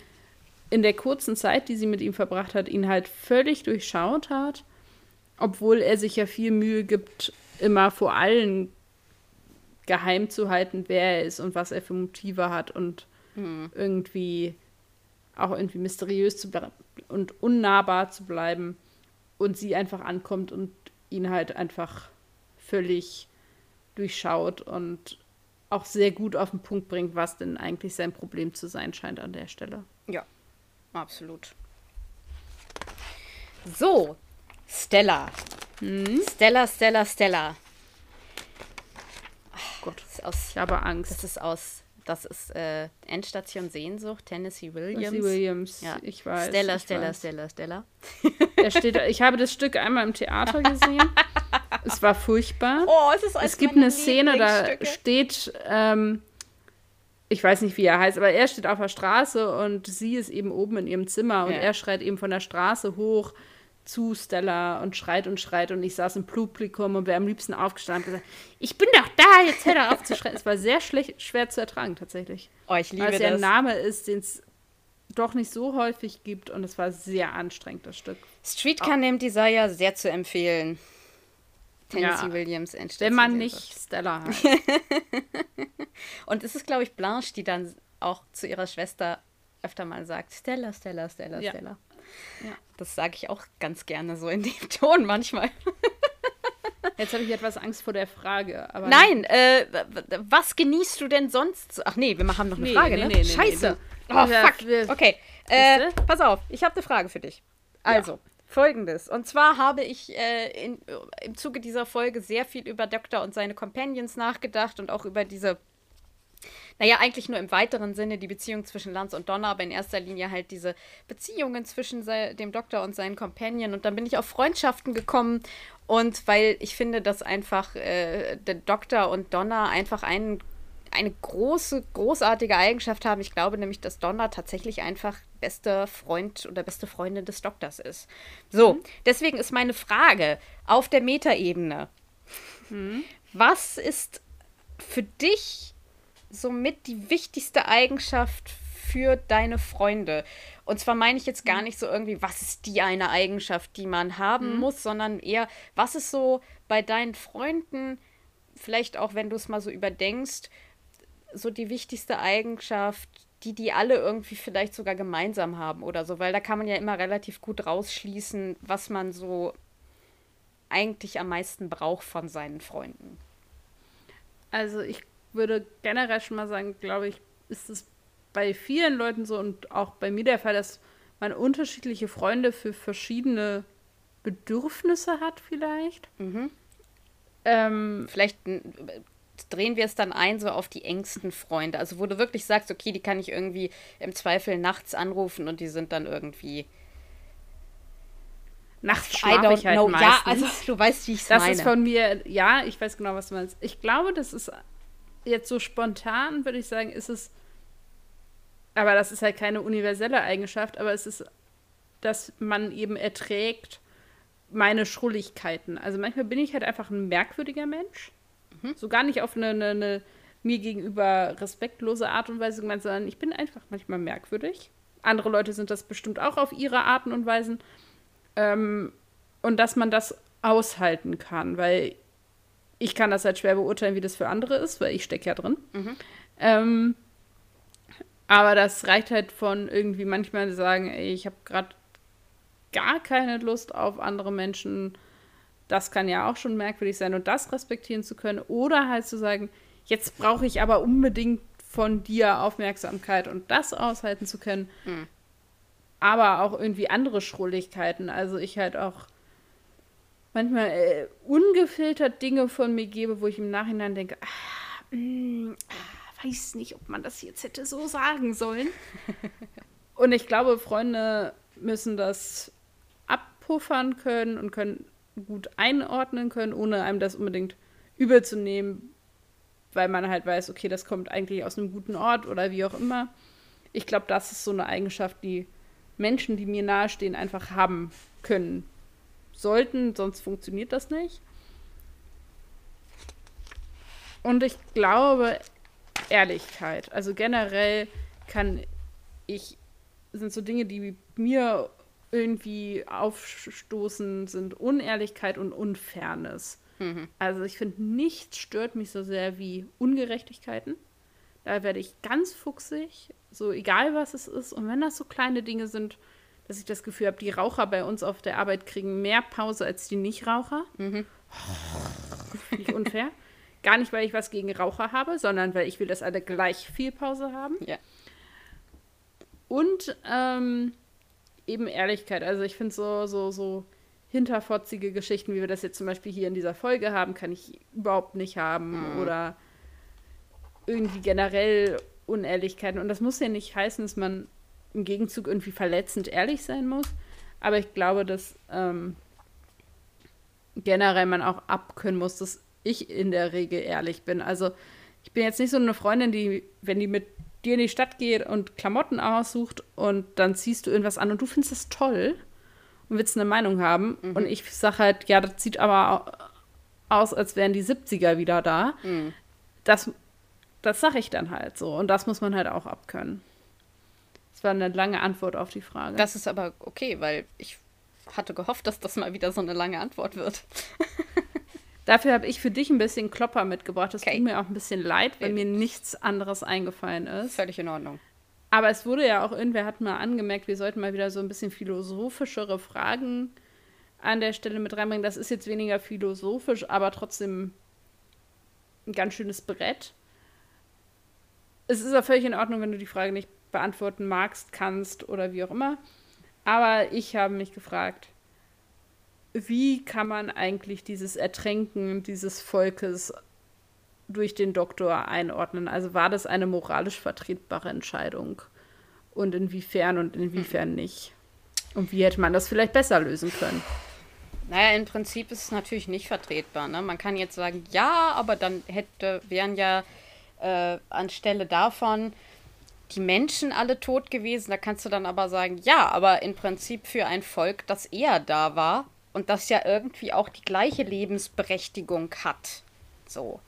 in der kurzen Zeit, die sie mit ihm verbracht hat, ihn halt völlig durchschaut hat, obwohl er sich ja viel Mühe gibt, immer vor allen geheim zu halten, wer er ist und was er für Motive hat und mhm. irgendwie auch irgendwie mysteriös zu und unnahbar zu bleiben und sie einfach ankommt und ihn halt einfach völlig durchschaut und auch sehr gut auf den Punkt bringt, was denn eigentlich sein Problem zu sein scheint an der Stelle. Ja, absolut. So, Stella. Hm? Stella, Stella, Stella. Gott, aus, ich habe Angst. Das ist aus, das ist äh, Endstation Sehnsucht, Tennessee Williams. Tennessee Williams, ja. ich weiß. Stella, ich Stella, weiß. Stella, Stella. Er steht, ich habe das Stück einmal im Theater gesehen. es war furchtbar. Oh, es ist Es gibt eine Szene, da steht, ähm, ich weiß nicht, wie er heißt, aber er steht auf der Straße und sie ist eben oben in ihrem Zimmer und ja. er schreit eben von der Straße hoch zu Stella und schreit und schreit und ich saß im Publikum und wäre am liebsten aufgestanden und gesagt, ich bin doch da, jetzt hör doch auf zu schreien. Es war sehr schlecht, schwer zu ertragen tatsächlich. Oh, ich liebe Weil es ja ein Name ist, den es doch nicht so häufig gibt und es war sehr anstrengend, das Stück. Streetcar oh. Name Desire sehr zu empfehlen. Tennessee ja, Williams Wenn man nicht Stella heißt. und es ist, glaube ich, Blanche, die dann auch zu ihrer Schwester öfter mal sagt, Stella, Stella, Stella, ja. Stella. Ja. Das sage ich auch ganz gerne so in dem Ton manchmal. Jetzt habe ich etwas Angst vor der Frage. Nein, äh, was genießt du denn sonst? Ach nee, wir haben noch eine nee, Frage, nee, ne? Nee, Scheiße. oh, fuck. Okay, äh, pass auf, ich habe eine Frage für dich. Also, ja. folgendes. Und zwar habe ich äh, in, im Zuge dieser Folge sehr viel über Doktor und seine Companions nachgedacht und auch über diese naja, eigentlich nur im weiteren Sinne die Beziehung zwischen Lance und Donna, aber in erster Linie halt diese Beziehungen zwischen dem Doktor und seinen Companion. Und dann bin ich auf Freundschaften gekommen und weil ich finde, dass einfach äh, der Doktor und Donna einfach einen, eine große, großartige Eigenschaft haben. Ich glaube nämlich, dass Donna tatsächlich einfach bester Freund oder beste Freundin des Doktors ist. So, mhm. deswegen ist meine Frage auf der Metaebene. Mhm. Was ist für dich somit die wichtigste Eigenschaft für deine Freunde. Und zwar meine ich jetzt gar mhm. nicht so irgendwie, was ist die eine Eigenschaft, die man haben mhm. muss, sondern eher, was ist so bei deinen Freunden, vielleicht auch wenn du es mal so überdenkst, so die wichtigste Eigenschaft, die die alle irgendwie vielleicht sogar gemeinsam haben oder so, weil da kann man ja immer relativ gut rausschließen, was man so eigentlich am meisten braucht von seinen Freunden. Also ich würde generell schon mal sagen, glaube ich, ist es bei vielen Leuten so und auch bei mir der Fall, dass man unterschiedliche Freunde für verschiedene Bedürfnisse hat, vielleicht. Mhm. Ähm, vielleicht drehen wir es dann ein, so auf die engsten Freunde. Also, wo du wirklich sagst, okay, die kann ich irgendwie im Zweifel nachts anrufen und die sind dann irgendwie. Nachts schlafe ich halt know. meistens. Ja, also du weißt, wie ich es meine. Das ist von mir, ja, ich weiß genau, was du meinst. Ich glaube, das ist jetzt so spontan, würde ich sagen, ist es, aber das ist halt keine universelle Eigenschaft, aber es ist, dass man eben erträgt meine Schrulligkeiten. Also manchmal bin ich halt einfach ein merkwürdiger Mensch. Mhm. So gar nicht auf eine, eine, eine, mir gegenüber respektlose Art und Weise gemeint, sondern ich bin einfach manchmal merkwürdig. Andere Leute sind das bestimmt auch auf ihre Arten und Weisen. Ähm, und dass man das aushalten kann, weil ich kann das halt schwer beurteilen, wie das für andere ist, weil ich stecke ja drin. Mhm. Ähm, aber das reicht halt von irgendwie manchmal sagen, ey, ich habe gerade gar keine Lust auf andere Menschen. Das kann ja auch schon merkwürdig sein und das respektieren zu können. Oder halt zu sagen, jetzt brauche ich aber unbedingt von dir Aufmerksamkeit und das aushalten zu können. Mhm. Aber auch irgendwie andere Schrulligkeiten. Also ich halt auch manchmal äh, ungefiltert Dinge von mir gebe, wo ich im Nachhinein denke, ah, mh, mm, ah, weiß nicht, ob man das jetzt hätte so sagen sollen. und ich glaube, Freunde müssen das abpuffern können und können gut einordnen können, ohne einem das unbedingt übel zu nehmen, weil man halt weiß, okay, das kommt eigentlich aus einem guten Ort oder wie auch immer. Ich glaube, das ist so eine Eigenschaft, die Menschen, die mir nahestehen, einfach haben können sollten, sonst funktioniert das nicht. Und ich glaube, Ehrlichkeit. Also generell kann ich, sind so Dinge, die mir irgendwie aufstoßen, sind Unehrlichkeit und Unfairness. Mhm. Also ich finde, nichts stört mich so sehr wie Ungerechtigkeiten. Da werde ich ganz fuchsig, so egal was es ist. Und wenn das so kleine Dinge sind, dass ich das Gefühl habe, die Raucher bei uns auf der Arbeit kriegen mehr Pause als die Nichtraucher. Mhm. Nicht unfair. Gar nicht, weil ich was gegen Raucher habe, sondern weil ich will, dass alle gleich viel Pause haben. Ja. Und ähm, eben Ehrlichkeit. Also ich finde so, so, so hinterfotzige Geschichten, wie wir das jetzt zum Beispiel hier in dieser Folge haben, kann ich überhaupt nicht haben. Mhm. Oder irgendwie generell Unehrlichkeiten. Und das muss ja nicht heißen, dass man im Gegenzug irgendwie verletzend ehrlich sein muss. Aber ich glaube, dass ähm, generell man auch abkönnen muss, dass ich in der Regel ehrlich bin. Also ich bin jetzt nicht so eine Freundin, die, wenn die mit dir in die Stadt geht und Klamotten aussucht und dann ziehst du irgendwas an und du findest das toll und willst eine Meinung haben. Mhm. Und ich sage halt, ja, das sieht aber aus, als wären die 70er wieder da. Mhm. Das, das sage ich dann halt so. Und das muss man halt auch abkönnen. Das war eine lange Antwort auf die Frage. Das ist aber okay, weil ich hatte gehofft, dass das mal wieder so eine lange Antwort wird. Dafür habe ich für dich ein bisschen Klopper mitgebracht. Das okay. tut mir auch ein bisschen leid, weil mir nichts anderes eingefallen ist. Völlig in Ordnung. Aber es wurde ja auch, irgendwer hat mal angemerkt, wir sollten mal wieder so ein bisschen philosophischere Fragen an der Stelle mit reinbringen. Das ist jetzt weniger philosophisch, aber trotzdem ein ganz schönes Brett. Es ist ja völlig in Ordnung, wenn du die Frage nicht beantworten magst, kannst oder wie auch immer. Aber ich habe mich gefragt, wie kann man eigentlich dieses Ertränken dieses Volkes durch den Doktor einordnen? Also war das eine moralisch vertretbare Entscheidung? Und inwiefern und inwiefern nicht? Und wie hätte man das vielleicht besser lösen können? Naja, im Prinzip ist es natürlich nicht vertretbar. Ne? Man kann jetzt sagen, ja, aber dann hätte, wären ja äh, anstelle davon die Menschen alle tot gewesen. Da kannst du dann aber sagen, ja, aber im Prinzip für ein Volk, das eher da war und das ja irgendwie auch die gleiche Lebensberechtigung hat. So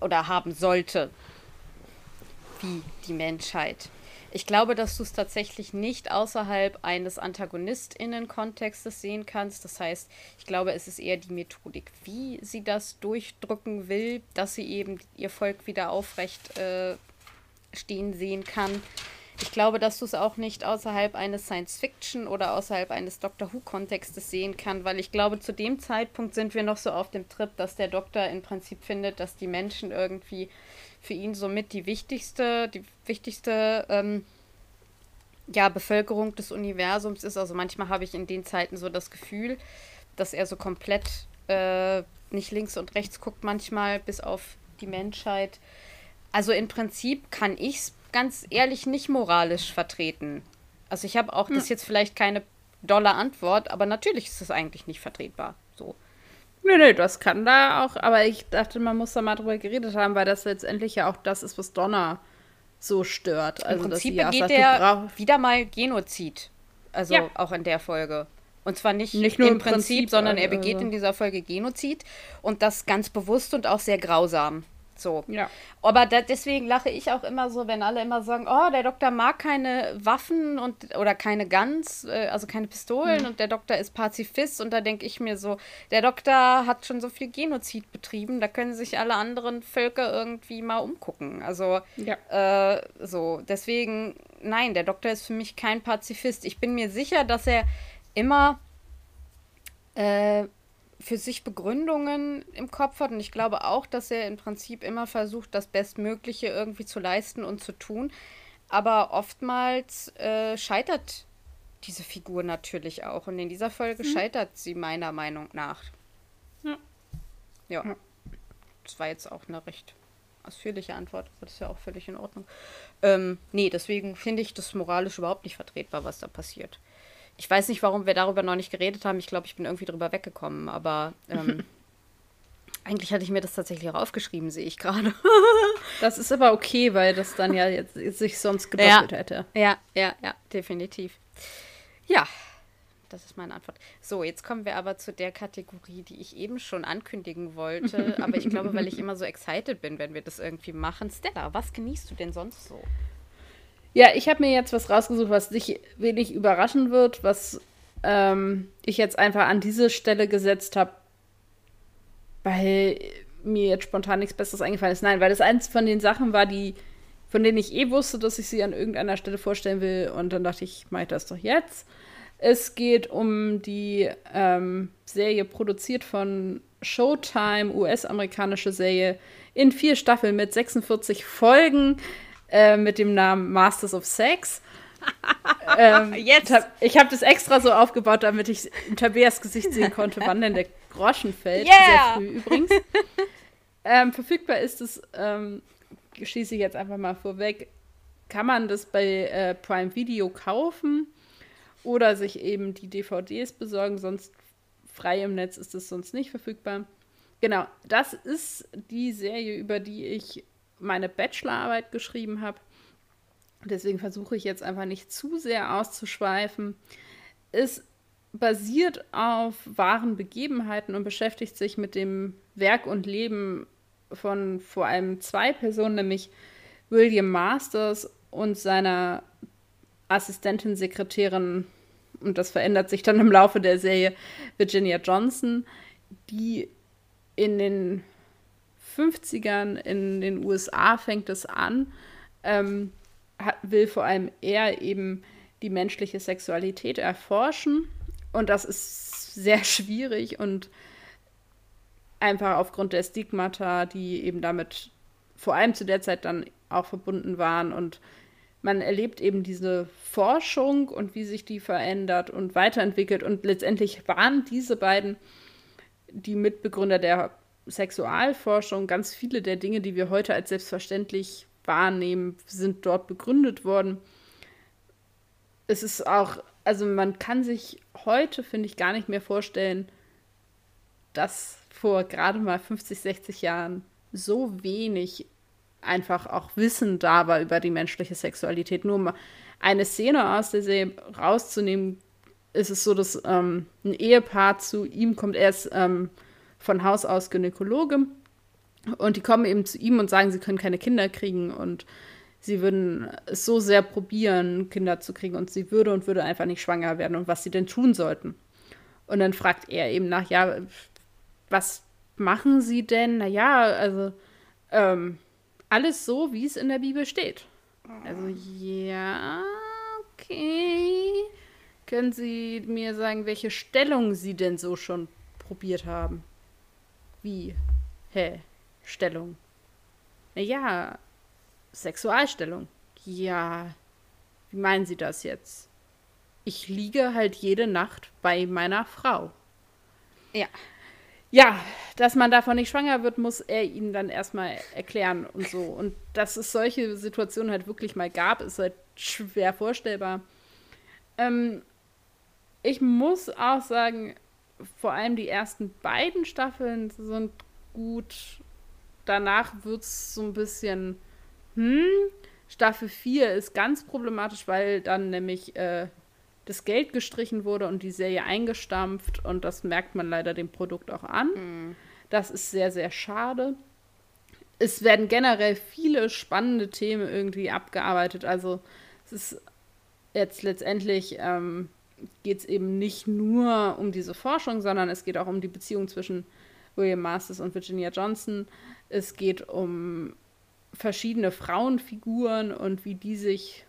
oder haben sollte, wie die Menschheit. Ich glaube, dass du es tatsächlich nicht außerhalb eines Antagonistinnen-Kontextes sehen kannst. Das heißt, ich glaube, es ist eher die Methodik, wie sie das durchdrücken will, dass sie eben ihr Volk wieder aufrecht äh, stehen sehen kann. Ich glaube, dass du es auch nicht außerhalb eines Science-Fiction oder außerhalb eines Doctor Who-Kontextes sehen kann, weil ich glaube, zu dem Zeitpunkt sind wir noch so auf dem Trip, dass der Doktor im Prinzip findet, dass die Menschen irgendwie für ihn somit die wichtigste, die wichtigste ähm, ja, Bevölkerung des Universums ist. Also manchmal habe ich in den Zeiten so das Gefühl, dass er so komplett äh, nicht links und rechts guckt, manchmal bis auf die Menschheit. Also im Prinzip kann ich es ganz ehrlich nicht moralisch vertreten. Also ich habe auch, hm. das ist jetzt vielleicht keine dolle Antwort, aber natürlich ist es eigentlich nicht vertretbar. So. Nö, nö, das kann da auch, aber ich dachte, man muss da mal drüber geredet haben, weil das letztendlich ja auch das ist, was Donner so stört. Also, Im Prinzip begeht sagt, er wieder mal Genozid. Also ja. auch in der Folge. Und zwar nicht, nicht nur im Prinzip, Prinzip sondern er begeht also. in dieser Folge Genozid und das ganz bewusst und auch sehr grausam. So. Ja. Aber da, deswegen lache ich auch immer so, wenn alle immer sagen, oh, der Doktor mag keine Waffen und oder keine Guns, äh, also keine Pistolen mhm. und der Doktor ist Pazifist und da denke ich mir so, der Doktor hat schon so viel Genozid betrieben, da können sich alle anderen Völker irgendwie mal umgucken. Also ja. äh, so, deswegen, nein, der Doktor ist für mich kein Pazifist. Ich bin mir sicher, dass er immer äh, für sich Begründungen im Kopf hat und ich glaube auch, dass er im Prinzip immer versucht, das Bestmögliche irgendwie zu leisten und zu tun. Aber oftmals äh, scheitert diese Figur natürlich auch und in dieser Folge mhm. scheitert sie meiner Meinung nach. Ja. ja. Ja. Das war jetzt auch eine recht ausführliche Antwort, aber das ist ja auch völlig in Ordnung. Ähm, nee, deswegen finde ich das moralisch überhaupt nicht vertretbar, was da passiert. Ich weiß nicht, warum wir darüber noch nicht geredet haben. Ich glaube, ich bin irgendwie drüber weggekommen, aber ähm, eigentlich hatte ich mir das tatsächlich auch aufgeschrieben, sehe ich gerade. das ist aber okay, weil das dann ja jetzt sich sonst gedoppelt ja, hätte. Ja, ja, ja, definitiv. Ja, das ist meine Antwort. So, jetzt kommen wir aber zu der Kategorie, die ich eben schon ankündigen wollte. aber ich glaube, weil ich immer so excited bin, wenn wir das irgendwie machen. Stella, was genießt du denn sonst so? Ja, ich habe mir jetzt was rausgesucht, was dich wenig überraschen wird, was ähm, ich jetzt einfach an diese Stelle gesetzt habe, weil mir jetzt spontan nichts Besseres eingefallen ist. Nein, weil das eins von den Sachen war, die, von denen ich eh wusste, dass ich sie an irgendeiner Stelle vorstellen will. Und dann dachte ich, mache ich das doch jetzt. Es geht um die ähm, Serie produziert von Showtime, US-amerikanische Serie, in vier Staffeln mit 46 Folgen. Äh, mit dem Namen Masters of Sex. ähm, Jetzt. Ich habe das extra so aufgebaut, damit ich Tabeas Gesicht sehen konnte, wann denn der Groschen fällt. Yeah. Sehr früh übrigens. ähm, verfügbar ist es, ähm, schieße ich jetzt einfach mal vorweg, kann man das bei äh, Prime Video kaufen oder sich eben die DVDs besorgen, sonst frei im Netz ist es sonst nicht verfügbar. Genau, das ist die Serie, über die ich meine Bachelorarbeit geschrieben habe. Deswegen versuche ich jetzt einfach nicht zu sehr auszuschweifen. Es basiert auf wahren Begebenheiten und beschäftigt sich mit dem Werk und Leben von vor allem zwei Personen, nämlich William Masters und seiner Assistentin, Sekretärin, und das verändert sich dann im Laufe der Serie, Virginia Johnson, die in den 50ern in den USA fängt es an, ähm, hat, will vor allem eher eben die menschliche Sexualität erforschen. Und das ist sehr schwierig und einfach aufgrund der Stigmata, die eben damit vor allem zu der Zeit dann auch verbunden waren. Und man erlebt eben diese Forschung und wie sich die verändert und weiterentwickelt. Und letztendlich waren diese beiden die Mitbegründer der Sexualforschung. Ganz viele der Dinge, die wir heute als selbstverständlich wahrnehmen, sind dort begründet worden. Es ist auch, also man kann sich heute, finde ich, gar nicht mehr vorstellen, dass vor gerade mal 50, 60 Jahren so wenig einfach auch Wissen da war über die menschliche Sexualität. Nur um eine Szene aus der Serie rauszunehmen, ist es so, dass ähm, ein Ehepaar zu ihm kommt. Er ist ähm, von Haus aus Gynäkologe und die kommen eben zu ihm und sagen, sie können keine Kinder kriegen und sie würden es so sehr probieren, Kinder zu kriegen und sie würde und würde einfach nicht schwanger werden und was sie denn tun sollten. Und dann fragt er eben nach, ja, was machen sie denn? Naja, also ähm, alles so, wie es in der Bibel steht. Also ja, okay. Können Sie mir sagen, welche Stellung Sie denn so schon probiert haben? Wie? Hä? Stellung? Naja, Sexualstellung. Ja. Wie meinen Sie das jetzt? Ich liege halt jede Nacht bei meiner Frau. Ja ja, dass man davon nicht schwanger wird, muss er ihnen dann erstmal erklären und so. Und dass es solche Situationen halt wirklich mal gab, ist halt schwer vorstellbar. Ähm, ich muss auch sagen, vor allem die ersten beiden Staffeln sind gut. Danach wird es so ein bisschen, hm, Staffel 4 ist ganz problematisch, weil dann nämlich äh, das Geld gestrichen wurde und die Serie eingestampft und das merkt man leider dem Produkt auch an. Mhm. Das ist sehr, sehr schade. Es werden generell viele spannende Themen irgendwie abgearbeitet. Also es ist jetzt letztendlich ähm, geht es eben nicht nur um diese Forschung, sondern es geht auch um die Beziehung zwischen William Masters und Virginia Johnson. Es geht um verschiedene Frauenfiguren und wie die sich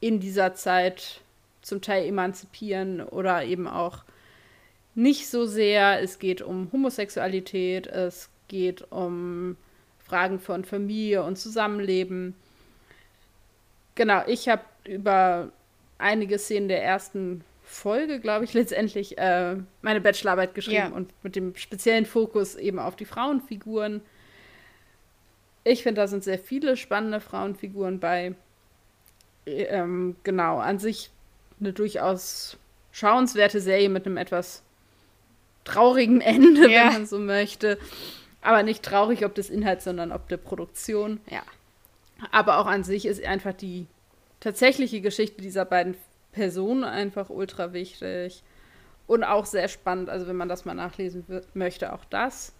in dieser Zeit zum Teil emanzipieren oder eben auch nicht so sehr. Es geht um Homosexualität, es geht um Fragen von Familie und Zusammenleben. Genau, ich habe über einige Szenen der ersten Folge, glaube ich, letztendlich äh, meine Bachelorarbeit geschrieben ja. und mit dem speziellen Fokus eben auf die Frauenfiguren. Ich finde, da sind sehr viele spannende Frauenfiguren bei. Ähm, genau, an sich eine durchaus schauenswerte Serie mit einem etwas traurigen Ende, ja. wenn man so möchte. Aber nicht traurig ob des Inhalts, sondern ob der Produktion. Ja. Aber auch an sich ist einfach die tatsächliche Geschichte dieser beiden Personen einfach ultra wichtig. Und auch sehr spannend, also wenn man das mal nachlesen möchte, auch das.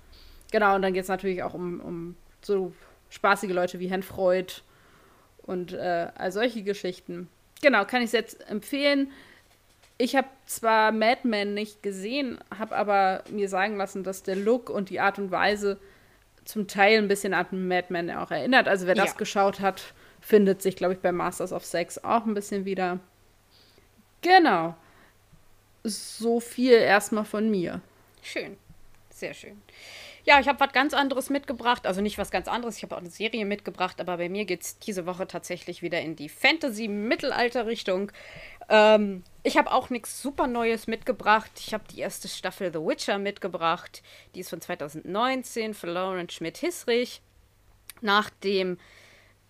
Genau, und dann geht es natürlich auch um, um so spaßige Leute wie Herrn Freud und äh, all solche Geschichten. Genau, kann ich es jetzt empfehlen. Ich habe zwar Mad Men nicht gesehen, habe aber mir sagen lassen, dass der Look und die Art und Weise zum Teil ein bisschen an Mad Men auch erinnert. Also wer ja. das geschaut hat, findet sich, glaube ich, bei Masters of Sex auch ein bisschen wieder. Genau. So viel erstmal von mir. Schön. Sehr schön. Ja, ich habe was ganz anderes mitgebracht. Also nicht was ganz anderes, ich habe auch eine Serie mitgebracht, aber bei mir geht es diese Woche tatsächlich wieder in die Fantasy-Mittelalter-Richtung. Ähm, ich habe auch nichts super Neues mitgebracht. Ich habe die erste Staffel The Witcher mitgebracht. Die ist von 2019 für Lauren Schmidt-Hissrich. Nach den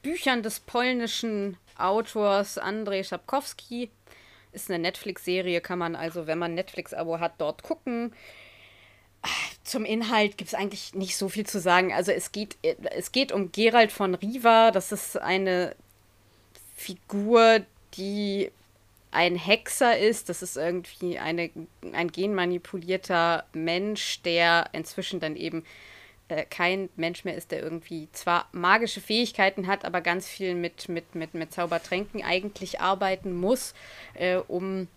Büchern des polnischen Autors Andrzej Sapkowski. Ist eine Netflix-Serie, kann man also, wenn man Netflix-Abo hat, dort gucken. Zum Inhalt gibt es eigentlich nicht so viel zu sagen. Also es geht, es geht um Gerald von Riva. Das ist eine Figur, die ein Hexer ist. Das ist irgendwie eine, ein genmanipulierter Mensch, der inzwischen dann eben äh, kein Mensch mehr ist, der irgendwie zwar magische Fähigkeiten hat, aber ganz viel mit, mit, mit, mit Zaubertränken eigentlich arbeiten muss, äh, um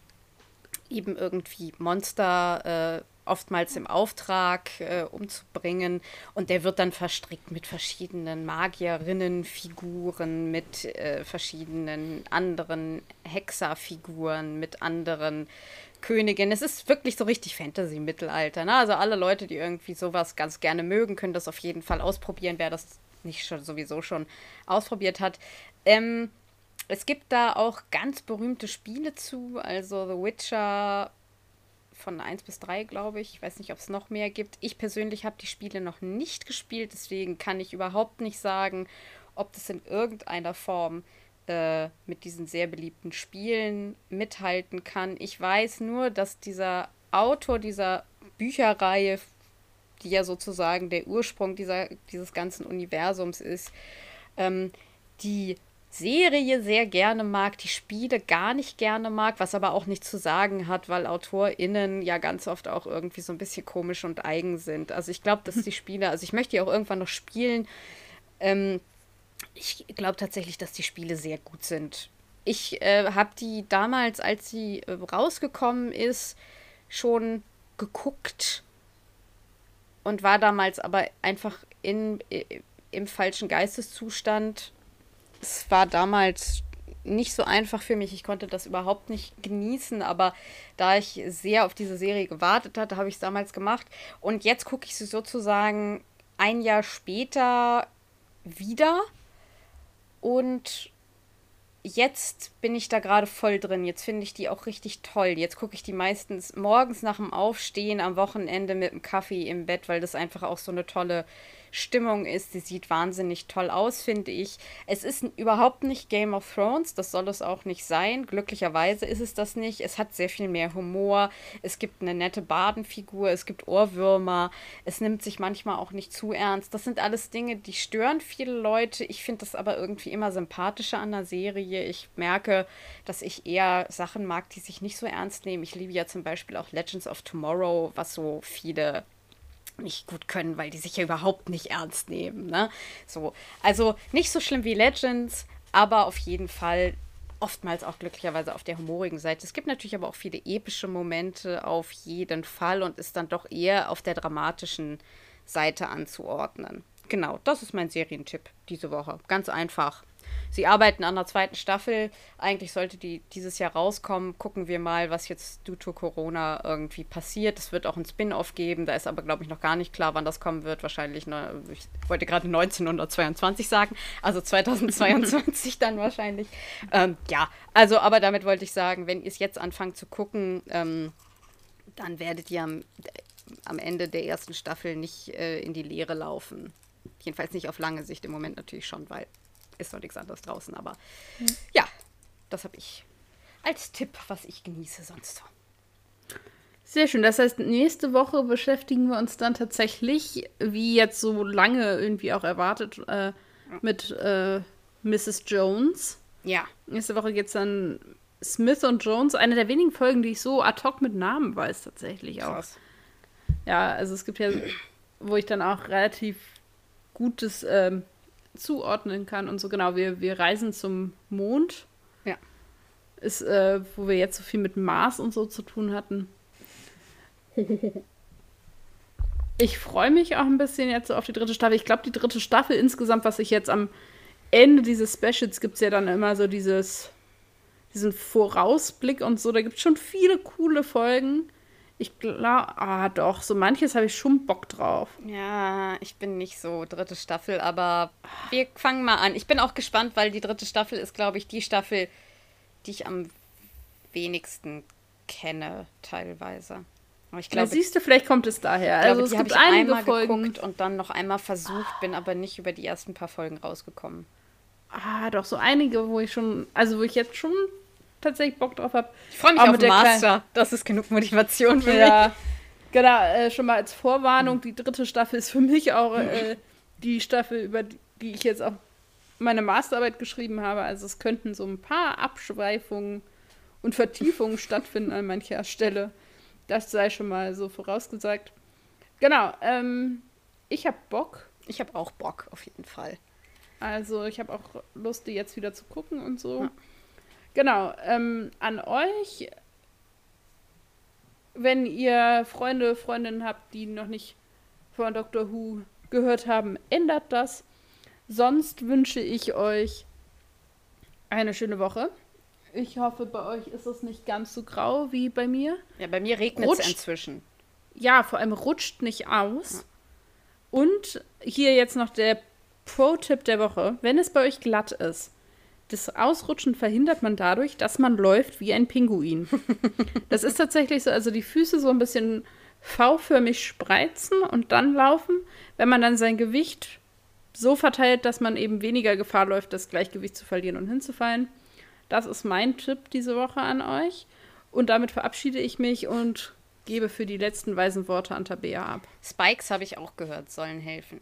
eben irgendwie Monster äh, oftmals im Auftrag äh, umzubringen. Und der wird dann verstrickt mit verschiedenen Magierinnenfiguren, mit äh, verschiedenen anderen Hexerfiguren, mit anderen Königinnen. Es ist wirklich so richtig Fantasy-Mittelalter. Ne? Also alle Leute, die irgendwie sowas ganz gerne mögen, können das auf jeden Fall ausprobieren, wer das nicht schon sowieso schon ausprobiert hat. Ähm, es gibt da auch ganz berühmte Spiele zu, also The Witcher von 1 bis 3, glaube ich. Ich weiß nicht, ob es noch mehr gibt. Ich persönlich habe die Spiele noch nicht gespielt, deswegen kann ich überhaupt nicht sagen, ob das in irgendeiner Form äh, mit diesen sehr beliebten Spielen mithalten kann. Ich weiß nur, dass dieser Autor dieser Bücherreihe, die ja sozusagen der Ursprung dieser, dieses ganzen Universums ist, ähm, die Serie sehr gerne mag, die Spiele gar nicht gerne mag, was aber auch nicht zu sagen hat, weil AutorInnen ja ganz oft auch irgendwie so ein bisschen komisch und eigen sind. Also ich glaube, dass die Spiele, also ich möchte die auch irgendwann noch spielen. Ähm, ich glaube tatsächlich, dass die Spiele sehr gut sind. Ich äh, habe die damals, als sie äh, rausgekommen ist, schon geguckt und war damals aber einfach in, äh, im falschen Geisteszustand es war damals nicht so einfach für mich. Ich konnte das überhaupt nicht genießen, aber da ich sehr auf diese Serie gewartet hatte, habe ich es damals gemacht. Und jetzt gucke ich sie sozusagen ein Jahr später wieder. Und jetzt bin ich da gerade voll drin. Jetzt finde ich die auch richtig toll. Jetzt gucke ich die meistens morgens nach dem Aufstehen am Wochenende mit dem Kaffee im Bett, weil das einfach auch so eine tolle Stimmung ist. Sie sieht wahnsinnig toll aus, finde ich. Es ist überhaupt nicht Game of Thrones, das soll es auch nicht sein. Glücklicherweise ist es das nicht. Es hat sehr viel mehr Humor. Es gibt eine nette Badenfigur, es gibt Ohrwürmer. Es nimmt sich manchmal auch nicht zu ernst. Das sind alles Dinge, die stören viele Leute. Ich finde das aber irgendwie immer sympathischer an der Serie. Ich merke, dass ich eher Sachen mag, die sich nicht so ernst nehmen. Ich liebe ja zum Beispiel auch Legends of Tomorrow, was so viele nicht gut können, weil die sich ja überhaupt nicht ernst nehmen. Ne? So, also nicht so schlimm wie Legends, aber auf jeden Fall oftmals auch glücklicherweise auf der humorigen Seite. Es gibt natürlich aber auch viele epische Momente auf jeden Fall und ist dann doch eher auf der dramatischen Seite anzuordnen. Genau, das ist mein Serientipp diese Woche. Ganz einfach. Sie arbeiten an der zweiten Staffel. Eigentlich sollte die dieses Jahr rauskommen. Gucken wir mal, was jetzt due to Corona irgendwie passiert. Es wird auch ein Spin-off geben. Da ist aber, glaube ich, noch gar nicht klar, wann das kommen wird. Wahrscheinlich, ne, ich wollte gerade 1922 sagen. Also 2022 dann wahrscheinlich. Ähm, ja, also, aber damit wollte ich sagen, wenn ihr es jetzt anfangt zu gucken, ähm, dann werdet ihr am, am Ende der ersten Staffel nicht äh, in die Leere laufen. Jedenfalls nicht auf lange Sicht im Moment natürlich schon, weil ist noch nichts anderes draußen. Aber mhm. ja, das habe ich als Tipp, was ich genieße sonst so. Sehr schön. Das heißt, nächste Woche beschäftigen wir uns dann tatsächlich, wie jetzt so lange irgendwie auch erwartet, äh, mit äh, Mrs. Jones. Ja. Nächste Woche geht es dann Smith und Jones, eine der wenigen Folgen, die ich so ad hoc mit Namen weiß, tatsächlich auch. Krass. Ja, also es gibt ja, wo ich dann auch relativ gutes ähm, zuordnen kann und so. Genau, wir, wir reisen zum Mond. Ja. Ist, äh, wo wir jetzt so viel mit Mars und so zu tun hatten. Ich freue mich auch ein bisschen jetzt so auf die dritte Staffel. Ich glaube, die dritte Staffel insgesamt, was ich jetzt am Ende dieses Specials gibt es ja dann immer so dieses, diesen Vorausblick und so. Da gibt es schon viele coole Folgen. Ich glaube, ah doch, so manches habe ich schon Bock drauf. Ja, ich bin nicht so dritte Staffel, aber wir fangen mal an. Ich bin auch gespannt, weil die dritte Staffel ist, glaube ich, die Staffel, die ich am wenigsten kenne, teilweise. Aber ich glaube, ja, siehst du, vielleicht kommt es daher. Glaube, also es gibt einige einmal Folgen geguckt und dann noch einmal versucht, bin aber nicht über die ersten paar Folgen rausgekommen. Ah, doch so einige, wo ich schon, also wo ich jetzt schon tatsächlich Bock drauf habe. Ich freue mich auf den Master. Das ist genug Motivation für ja. mich. Genau, äh, schon mal als Vorwarnung, die dritte Staffel ist für mich auch äh, die Staffel, über die, die ich jetzt auch meine Masterarbeit geschrieben habe. Also es könnten so ein paar Abschweifungen und Vertiefungen stattfinden an mancher Stelle. Das sei schon mal so vorausgesagt. Genau, ähm, ich habe Bock. Ich habe auch Bock, auf jeden Fall. Also ich habe auch Lust, die jetzt wieder zu gucken und so. Ja. Genau, ähm, an euch wenn ihr Freunde, Freundinnen habt, die noch nicht von Doctor Who gehört haben, ändert das. Sonst wünsche ich euch eine schöne Woche. Ich hoffe, bei euch ist es nicht ganz so grau wie bei mir. Ja, bei mir regnet es inzwischen. Ja, vor allem rutscht nicht aus. Ja. Und hier jetzt noch der Pro-Tipp der Woche. Wenn es bei euch glatt ist, das Ausrutschen verhindert man dadurch, dass man läuft wie ein Pinguin. das ist tatsächlich so, also die Füße so ein bisschen V-förmig spreizen und dann laufen. Wenn man dann sein Gewicht so verteilt, dass man eben weniger Gefahr läuft, das Gleichgewicht zu verlieren und hinzufallen. Das ist mein Tipp diese Woche an euch. Und damit verabschiede ich mich und gebe für die letzten weisen Worte an Tabea ab. Spikes habe ich auch gehört, sollen helfen.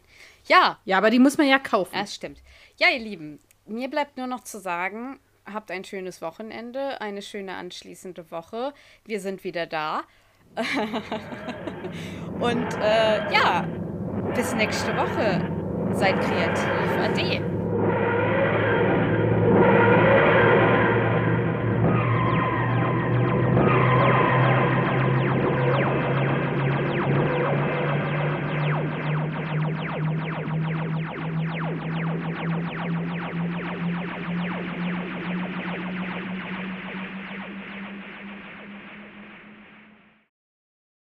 Ja. Ja, aber die muss man ja kaufen. Das stimmt. Ja, ihr Lieben, mir bleibt nur noch zu sagen, habt ein schönes Wochenende, eine schöne anschließende Woche. Wir sind wieder da. Und äh, ja, bis nächste Woche. Seid kreativ. Ade.